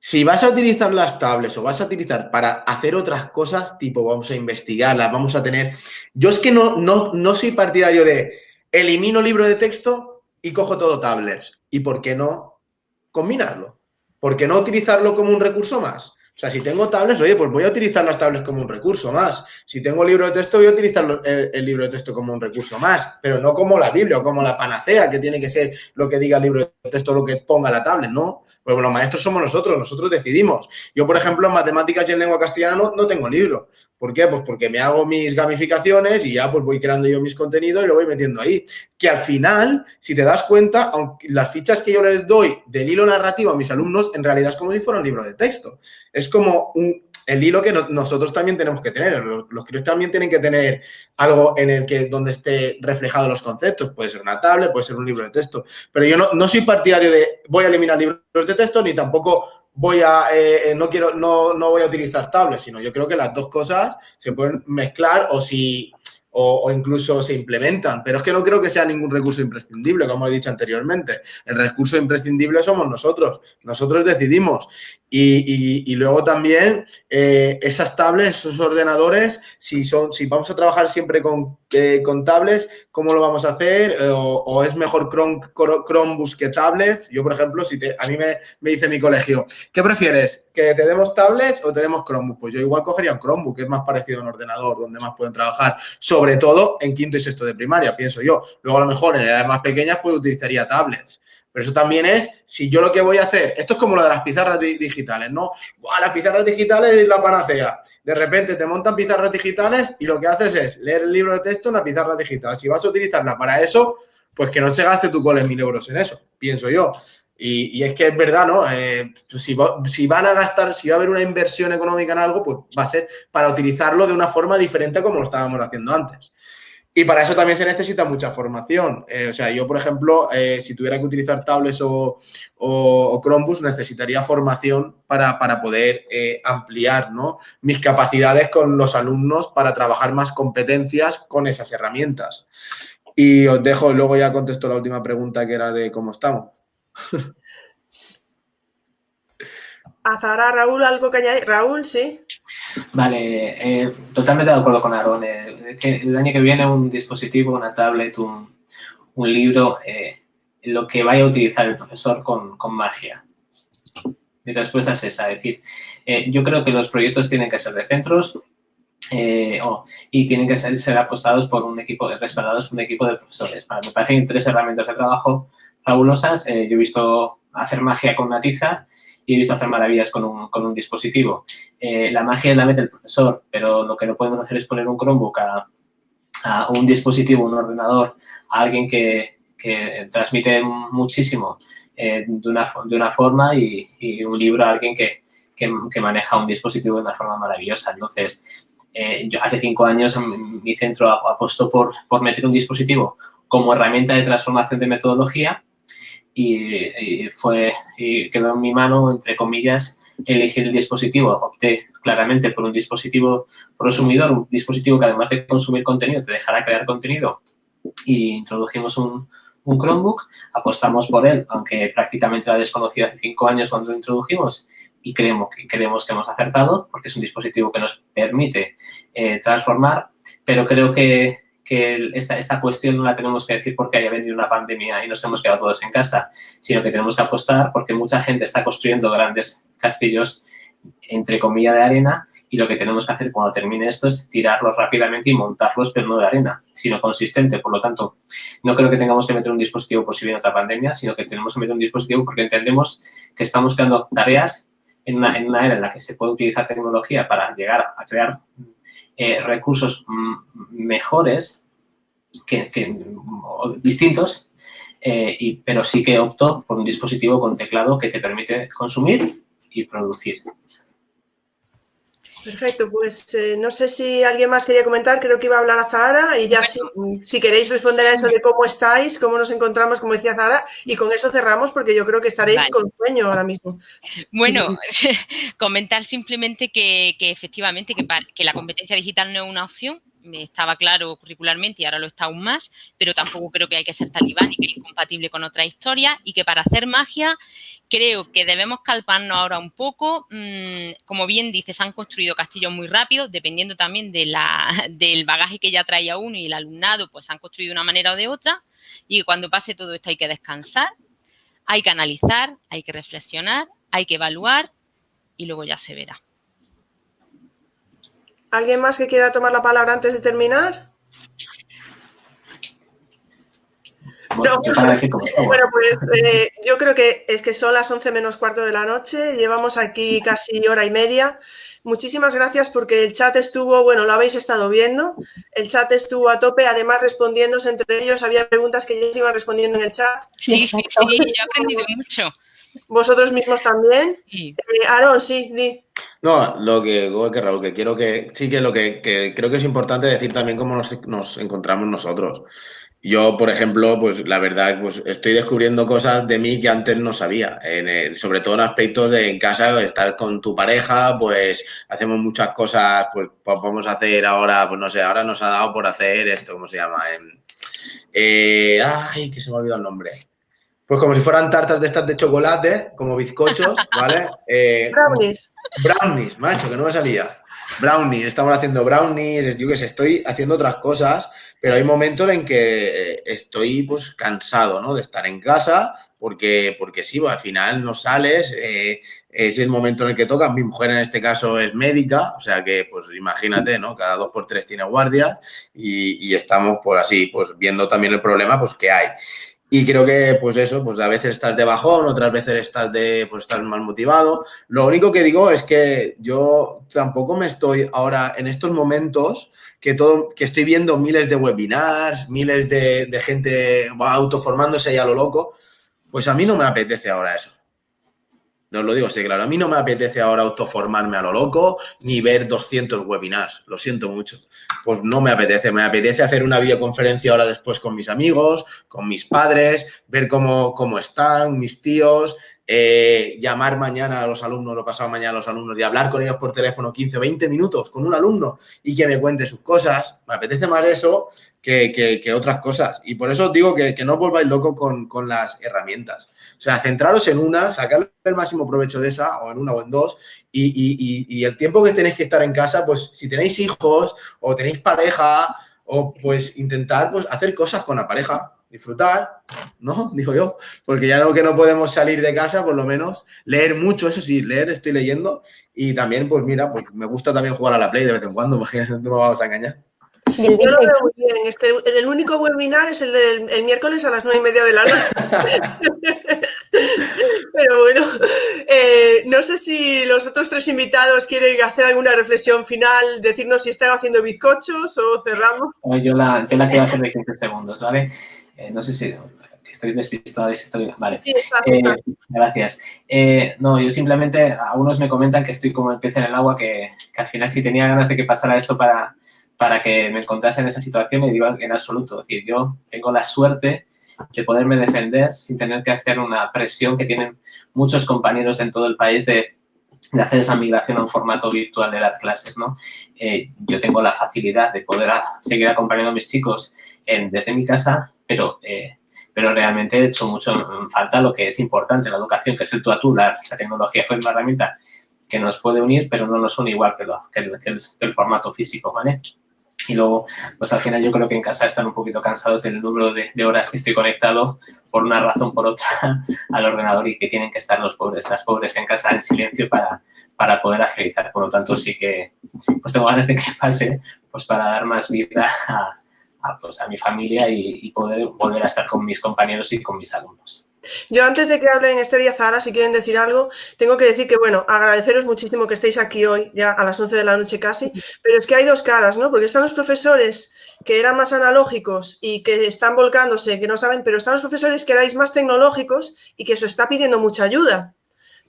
S2: si vas a utilizar las tablets o vas a utilizar para hacer otras cosas, tipo vamos a investigarlas, vamos a tener... Yo es que no, no, no soy partidario de elimino libro de texto y cojo todo tablets. ¿Y por qué no combinarlo? ¿Por qué no utilizarlo como un recurso más? O sea, si tengo tablets, oye, pues voy a utilizar las tablets como un recurso más. Si tengo libro de texto, voy a utilizar el, libro de texto como un recurso más, pero no como la Biblia o como la panacea, que tiene que ser lo que diga el libro de texto, lo que ponga la tablet, ¿no? Pues los maestros somos nosotros, nosotros decidimos. Yo, por ejemplo, en matemáticas y en lengua castellana no, no tengo libro. ¿Por qué? Pues porque me hago mis gamificaciones y ya pues voy creando yo mis contenidos y lo voy metiendo ahí. Que al final, si te das cuenta, aunque las fichas que yo les doy del hilo narrativo a mis alumnos, en realidad es como si fuera un libro de texto. Es como el hilo que nosotros también tenemos que tener. Los, los críos también tienen que tener algo en el que donde esté reflejado los conceptos. Puede ser una tablet, puede ser un libro de texto. Pero yo no, no soy partidario de voy a eliminar libros de texto ni tampoco voy a, eh, eh, no quiero, no, no voy a utilizar tablets, sino yo creo que las dos cosas se pueden mezclar o si, o, incluso se implementan, pero es que no creo que sea ningún recurso imprescindible, como he dicho anteriormente. El recurso imprescindible somos nosotros, nosotros decidimos. Y, luego también eh, esas tablets, esos ordenadores, si, son, si vamos a trabajar siempre con, eh, con tablets, ¿cómo lo vamos a hacer? Eh, o, es mejor Chrome, Chromebooks que tablets? Yo, por ejemplo, si a mí me, me, dice mi colegio, ¿qué prefieres? ¿Que te demos tablets o te demos Chromebook? Pues yo igual cogería un Chromebook, que es más parecido a un ordenador, donde más pueden trabajar, sobre todo en quinto y sexto de primaria, pienso yo. Luego, a lo mejor en edades más pequeñas, pues utilizaría tablets. Pero eso también es, si yo lo que voy a hacer, esto es como lo de las pizarras digitales, ¿no? las pizarras digitales es la panacea. De repente te montan pizarras digitales y lo que haces es leer el libro de texto en la pizarra digital. Si vas a utilizarla para eso, pues que no se gaste tu cole mil euros en eso, pienso yo. Y, es que es verdad, ¿no? Eh, si, si, van a gastar, si va a haber una inversión económica en algo, pues va a ser para utilizarlo de una forma diferente como lo estábamos haciendo antes. Y para eso también se necesita mucha formación. Eh, o sea, yo, por ejemplo, eh, si tuviera que utilizar tablets o, o, Chromebooks, necesitaría formación para, poder eh, ampliar ¿no? mis capacidades con los alumnos para trabajar más competencias con esas herramientas. Y os dejo, luego ya contesto la última pregunta que era de cómo estamos. (laughs)
S1: Azara, Raúl, ¿algo que añadir? Raúl, sí.
S4: Vale, eh, totalmente de acuerdo con Aaron. Eh, que el año que viene un dispositivo, una tablet, un, libro, eh, lo que vaya a utilizar el profesor con, magia. Mi respuesta es esa, es decir, yo creo que los proyectos tienen que ser de centros y tienen que ser, apostados por un equipo, respaldados por un equipo de profesores. me parecen tres herramientas de trabajo fabulosas. yo he visto hacer magia con una tiza y he visto hacer maravillas con un, con un dispositivo. Eh, la magia la mete el profesor, pero lo que no podemos hacer es poner un Chromebook a, un dispositivo, un ordenador, a alguien que, que transmite muchísimo eh, de, una, de una forma y, un libro a alguien que, que, maneja un dispositivo de una forma maravillosa. Entonces, eh, yo hace cinco años mi centro apostó por, por meter un dispositivo como herramienta de transformación de metodología y, fue, quedó en mi mano, entre comillas, elegir el dispositivo. Opté claramente por un dispositivo prosumidor, un dispositivo que además de consumir contenido te dejará crear contenido y introdujimos un, un Chromebook, apostamos por él, aunque prácticamente era desconocido hace cinco años cuando lo introdujimos y creemos, creemos que hemos acertado porque es un dispositivo que nos permite eh, transformar, pero creo que que esta, esta cuestión no la tenemos que decir porque haya venido una pandemia y nos hemos quedado todos en casa, sino que tenemos que apostar porque mucha gente está construyendo grandes castillos, entre comillas, de arena y lo que tenemos que hacer cuando termine esto es tirarlos rápidamente y montarlos, pero no de arena, sino consistente. Por lo tanto, no creo que tengamos que meter un dispositivo por si viene otra pandemia, sino que tenemos que meter un dispositivo porque entendemos que estamos creando tareas en una, en una era en la que se puede utilizar tecnología para llegar a crear eh, recursos mejores, que, distintos, eh, y, pero sí que opto por un dispositivo con teclado que te permite consumir y producir.
S1: Perfecto, pues eh, no sé si alguien más quería comentar, creo que iba a hablar a Zahara y ya si, queréis responder a eso de cómo estáis, cómo nos encontramos, como decía Zahara, y con eso cerramos porque yo creo que estaréis con sueño ahora mismo.
S5: Bueno, (laughs) comentar simplemente que, efectivamente que, que, la competencia digital no es una opción, me estaba claro curricularmente y ahora lo está aún más, pero tampoco creo que hay que ser talibán y que es incompatible con otra historia y que para hacer magia creo que debemos calparnos ahora un poco. Mm, como bien dices, han construido castillos muy rápido, dependiendo también de la, (laughs) del bagaje que ya traía uno y el alumnado, pues han construido de una manera o de otra y cuando pase todo esto hay que descansar, hay que analizar, hay que reflexionar, hay que evaluar y luego ya se verá.
S1: ¿Alguien más que quiera tomar la palabra antes de terminar? Bueno, pues eh, yo creo que es que son las 11 menos cuarto de la noche, llevamos aquí casi hora y media. Muchísimas gracias porque el chat estuvo, bueno, lo habéis estado viendo, el chat estuvo a tope, además respondiéndose entre ellos, había preguntas que ellos iban respondiendo en el chat.
S5: Sí, sí, sí, he aprendido mucho.
S1: ¿Vosotros mismos también? Sí. Eh, Aaron, sí, di.
S2: No, lo que, que Raúl, que quiero que, sí que lo que, creo que es importante decir también cómo nos, encontramos nosotros. Yo, por ejemplo, pues la verdad, pues estoy descubriendo cosas de mí que antes no sabía, sobre todo en aspectos de en casa, estar con tu pareja, pues hacemos muchas cosas, pues, pues vamos a hacer ahora, pues no sé, ahora nos ha dado por hacer esto, ¿cómo se llama? Eh, ay, que se me ha olvidado el nombre. Pues como si fueran tartas de estas de chocolate, como bizcochos, (laughs) ¿vale?
S1: Eh, brownies.
S2: Brownies, macho, que no me salía. Brownies, estamos haciendo brownies, yo que sé, estoy haciendo otras cosas, pero hay momentos en que eh, estoy pues cansado, ¿no? De estar en casa, porque, porque sí, pues, al final no sales, eh, es el momento en el que toca. Mi mujer en este caso es médica, o sea que, pues imagínate, ¿no? Cada dos por tres tiene guardias y, y estamos, por así, pues viendo también el problema, pues que hay. Y creo que, pues eso, pues a veces estás de bajón, otras veces estás de, pues estás más motivado. Lo único que digo es que yo tampoco me estoy ahora en estos momentos que todo, que estoy viendo miles de webinars, miles de, gente autoformándose ya a lo loco, pues a mí no me apetece ahora eso. Os lo digo sí, claro. A mí no me apetece ahora autoformarme a lo loco ni ver 200 webinars. Lo siento mucho. Pues no me apetece. Me apetece hacer una videoconferencia ahora después con mis amigos, con mis padres, ver cómo, cómo están mis tíos, eh, llamar mañana a los alumnos o pasado mañana a los alumnos y hablar con ellos por teléfono 15 20 minutos con un alumno y que me cuente sus cosas. Me apetece más eso que, otras cosas. Y por eso os digo que, no os volváis loco con, con las herramientas. O sea, centraros en una, sacarle el máximo provecho de esa, o en una o en dos, y, el tiempo que tenéis que estar en casa, pues si tenéis hijos o tenéis pareja, o pues intentar pues, hacer cosas con la pareja, disfrutar, ¿no? (laughs) Digo yo, porque ya no que no podemos salir de casa, por lo menos leer mucho, eso sí, leer estoy leyendo, y también, pues mira, pues me gusta también jugar a la Play de vez en cuando, (laughs) imagínate, no me vamos a engañar.
S1: Yo lo veo muy bien. Este, el único webinar es el del miércoles a las nueve y media de la noche. (laughs) Pero bueno, eh, no sé si los otros tres invitados quieren hacer alguna reflexión final, decirnos si están haciendo bizcochos o cerramos.
S4: Yo la, yo la quiero hacer de 15 segundos, ¿vale? Eh, no sé si estoy despistado de estoy... Vale. Eh, gracias. no, yo simplemente, algunos me comentan que estoy como el pez en el agua, que, que al final si tenía ganas de que pasara esto para para que me encontrase en esa situación y digo en absoluto. Es decir, yo tengo la suerte de poderme defender sin tener que hacer una presión que tienen muchos compañeros en todo el país de, hacer esa migración a un formato virtual de las clases. ¿no? Eh, yo tengo la facilidad de poder seguir acompañando a mis chicos desde mi casa, pero, eh, pero realmente he hecho mucho falta lo que es importante, la educación, que es el tú a tú. La, tecnología fue una herramienta que nos puede unir, pero no nos une igual que, lo, que, el, que el formato físico. ¿vale? Y luego, pues al final yo creo que en casa están un poquito cansados del número de, horas que estoy conectado por una razón por otra (laughs) al ordenador y que tienen que estar los pobres, las pobres en casa en silencio para, para poder agilizar. Por lo tanto, sí que pues tengo ganas de que pase pues para dar más vida a, pues, a mi familia y poder volver a estar con mis compañeros y con mis alumnos.
S1: Yo antes de que hablen Esther y Zahara, si quieren decir algo, tengo que decir que, bueno, agradeceros muchísimo que estéis aquí hoy, ya a las 11 de la noche casi, pero es que hay dos caras, ¿no? Porque están los profesores que eran más analógicos y que están volcándose, que no saben, pero están los profesores que erais más tecnológicos y que os está pidiendo mucha ayuda.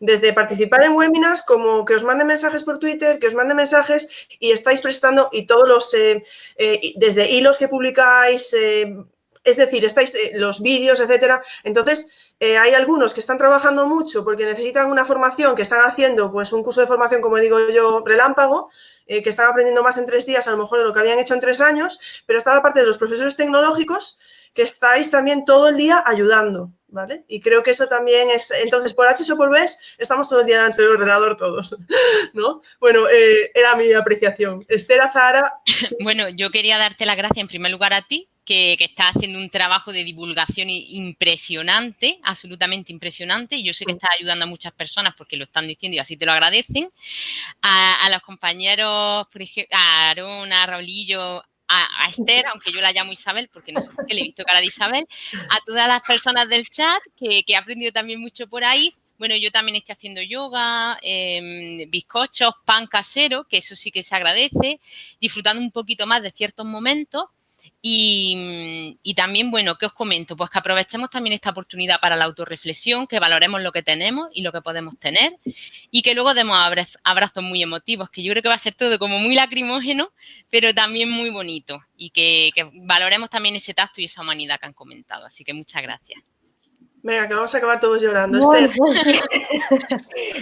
S1: Desde participar en webinars, como que os manden mensajes por Twitter, que os manden mensajes y estáis prestando, y todos los, eh, eh, desde hilos que publicáis, eh, es decir, estáis los vídeos, etcétera. Entonces, hay algunos que están trabajando mucho porque necesitan una formación, que están haciendo pues un curso de formación, como digo yo, relámpago, que están aprendiendo más en tres días a lo mejor de lo que habían hecho en tres años, pero está la parte de los profesores tecnológicos que estáis también todo el día ayudando, ¿vale? Y creo que eso también es, entonces por H o por B estamos todo el día delante del ordenador todos, (laughs) ¿no? Bueno, eh, era mi apreciación. Esther Azara. (laughs)
S5: Bueno, yo quería darte las gracias en primer lugar a ti que, que, está haciendo un trabajo de divulgación impresionante, absolutamente impresionante. Y yo sé que mm. está ayudando a muchas personas porque lo están diciendo y así te lo agradecen. A, a los compañeros, por ejemplo, a Aaron, a Raulillo, a, Esther, aunque yo la llamo Isabel porque no sé por qué le he visto cara de Isabel, a todas las personas del chat que, he aprendido también mucho por ahí. Bueno, yo también estoy haciendo yoga, eh, bizcochos, pan casero, que eso sí que se agradece, disfrutando un poquito más de ciertos momentos. Y, y, también, bueno, ¿qué os comento? Pues que aprovechemos también esta oportunidad para la autorreflexión, que valoremos lo que tenemos y lo que podemos tener y que luego demos abrazos muy emotivos, que yo creo que va a ser todo como muy lacrimógeno, pero también muy bonito y que valoremos también ese tacto y esa humanidad que han comentado. Así que muchas gracias.
S1: Venga, que vamos a acabar todos llorando. (laughs)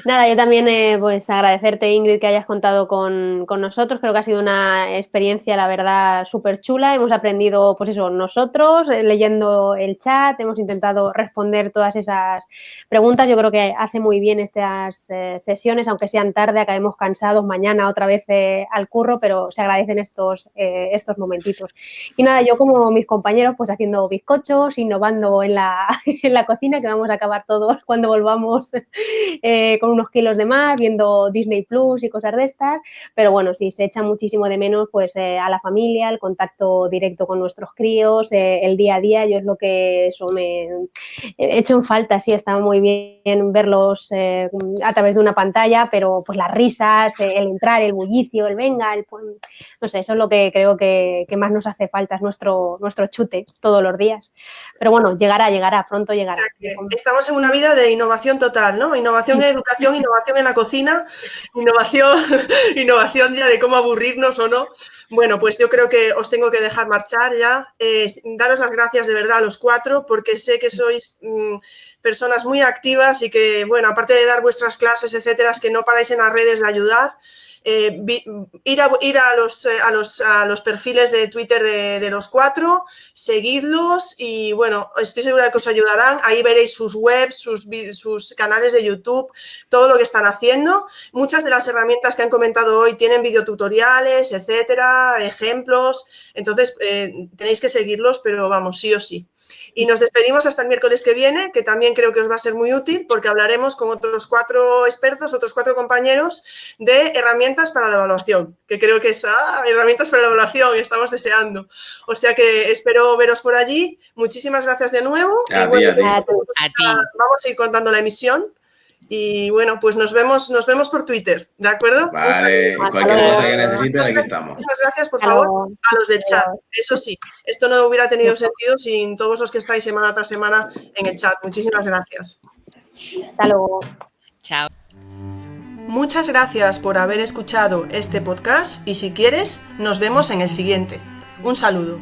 S3: Nada, yo también eh, pues agradecerte, Ingrid, que hayas contado con, con, nosotros. Creo que ha sido una experiencia, la verdad, súper chula. Hemos aprendido, pues eso, nosotros, eh, leyendo el chat, hemos intentado responder todas esas preguntas. Yo creo que hace muy bien estas eh, sesiones, aunque sean tarde, acabemos cansados mañana otra vez al curro, pero se agradecen estos, estos momentitos. Y nada, yo como mis compañeros, pues haciendo bizcochos, innovando en la, (laughs) en la cocina, que vamos a acabar todos (laughs) cuando volvamos eh, con unos kilos de más, viendo Disney Plus y cosas de estas. Pero bueno, sí, se echa muchísimo de menos pues eh, a la familia, el contacto directo con nuestros críos, eh, el día a día. Yo es lo que eso me he hecho en falta, sí, está muy bien verlos a través de una pantalla, pero pues las risas, el entrar, el bullicio, el venga, el no sé, eso es lo que creo que, que más nos hace falta, es nuestro, nuestro chute todos los días. Pero bueno, llegará, llegará, pronto llegará
S1: estamos en una vida de innovación total, ¿no? Innovación en educación, innovación en la cocina, innovación, (laughs) innovación ya de cómo aburrirnos o no. Bueno, pues yo creo que os tengo que dejar marchar ya. Eh, daros las gracias de verdad a los cuatro, porque sé que sois mmm, personas muy activas y que, bueno, aparte de dar vuestras clases, etcétera, es que no paráis en las redes de ayudar. Eh, ir, a, ir a, los, eh, a, los, a, los, perfiles de Twitter de, de, los cuatro, seguidlos y bueno, estoy segura que os ayudarán. Ahí veréis sus webs, sus, sus canales de YouTube, todo lo que están haciendo. Muchas de las herramientas que han comentado hoy tienen videotutoriales, etcétera, ejemplos. Entonces, eh, tenéis que seguirlos, pero vamos, sí o sí. Y nos despedimos hasta el miércoles que viene, que también creo que os va a ser muy útil porque hablaremos con otros cuatro expertos, otros cuatro compañeros de herramientas para la evaluación, que creo que es ah, herramientas para la evaluación, estamos deseando. O sea que espero veros por allí. Muchísimas gracias de nuevo.
S2: A, bueno, ti, a, ti.
S5: a ti.
S1: Vamos a ir contando la emisión. Y bueno, pues nos vemos, nos vemos por Twitter, ¿de acuerdo?
S2: Vale, cualquier cosa que necesiten, aquí estamos.
S1: Muchas gracias, por favor, a los del chat. Eso sí, esto no hubiera tenido sentido sin todos los que estáis semana tras semana en el chat. Muchísimas gracias.
S3: Hasta luego.
S5: Chao.
S1: Muchas gracias por haber escuchado este podcast y si quieres, nos vemos en el siguiente. Un saludo.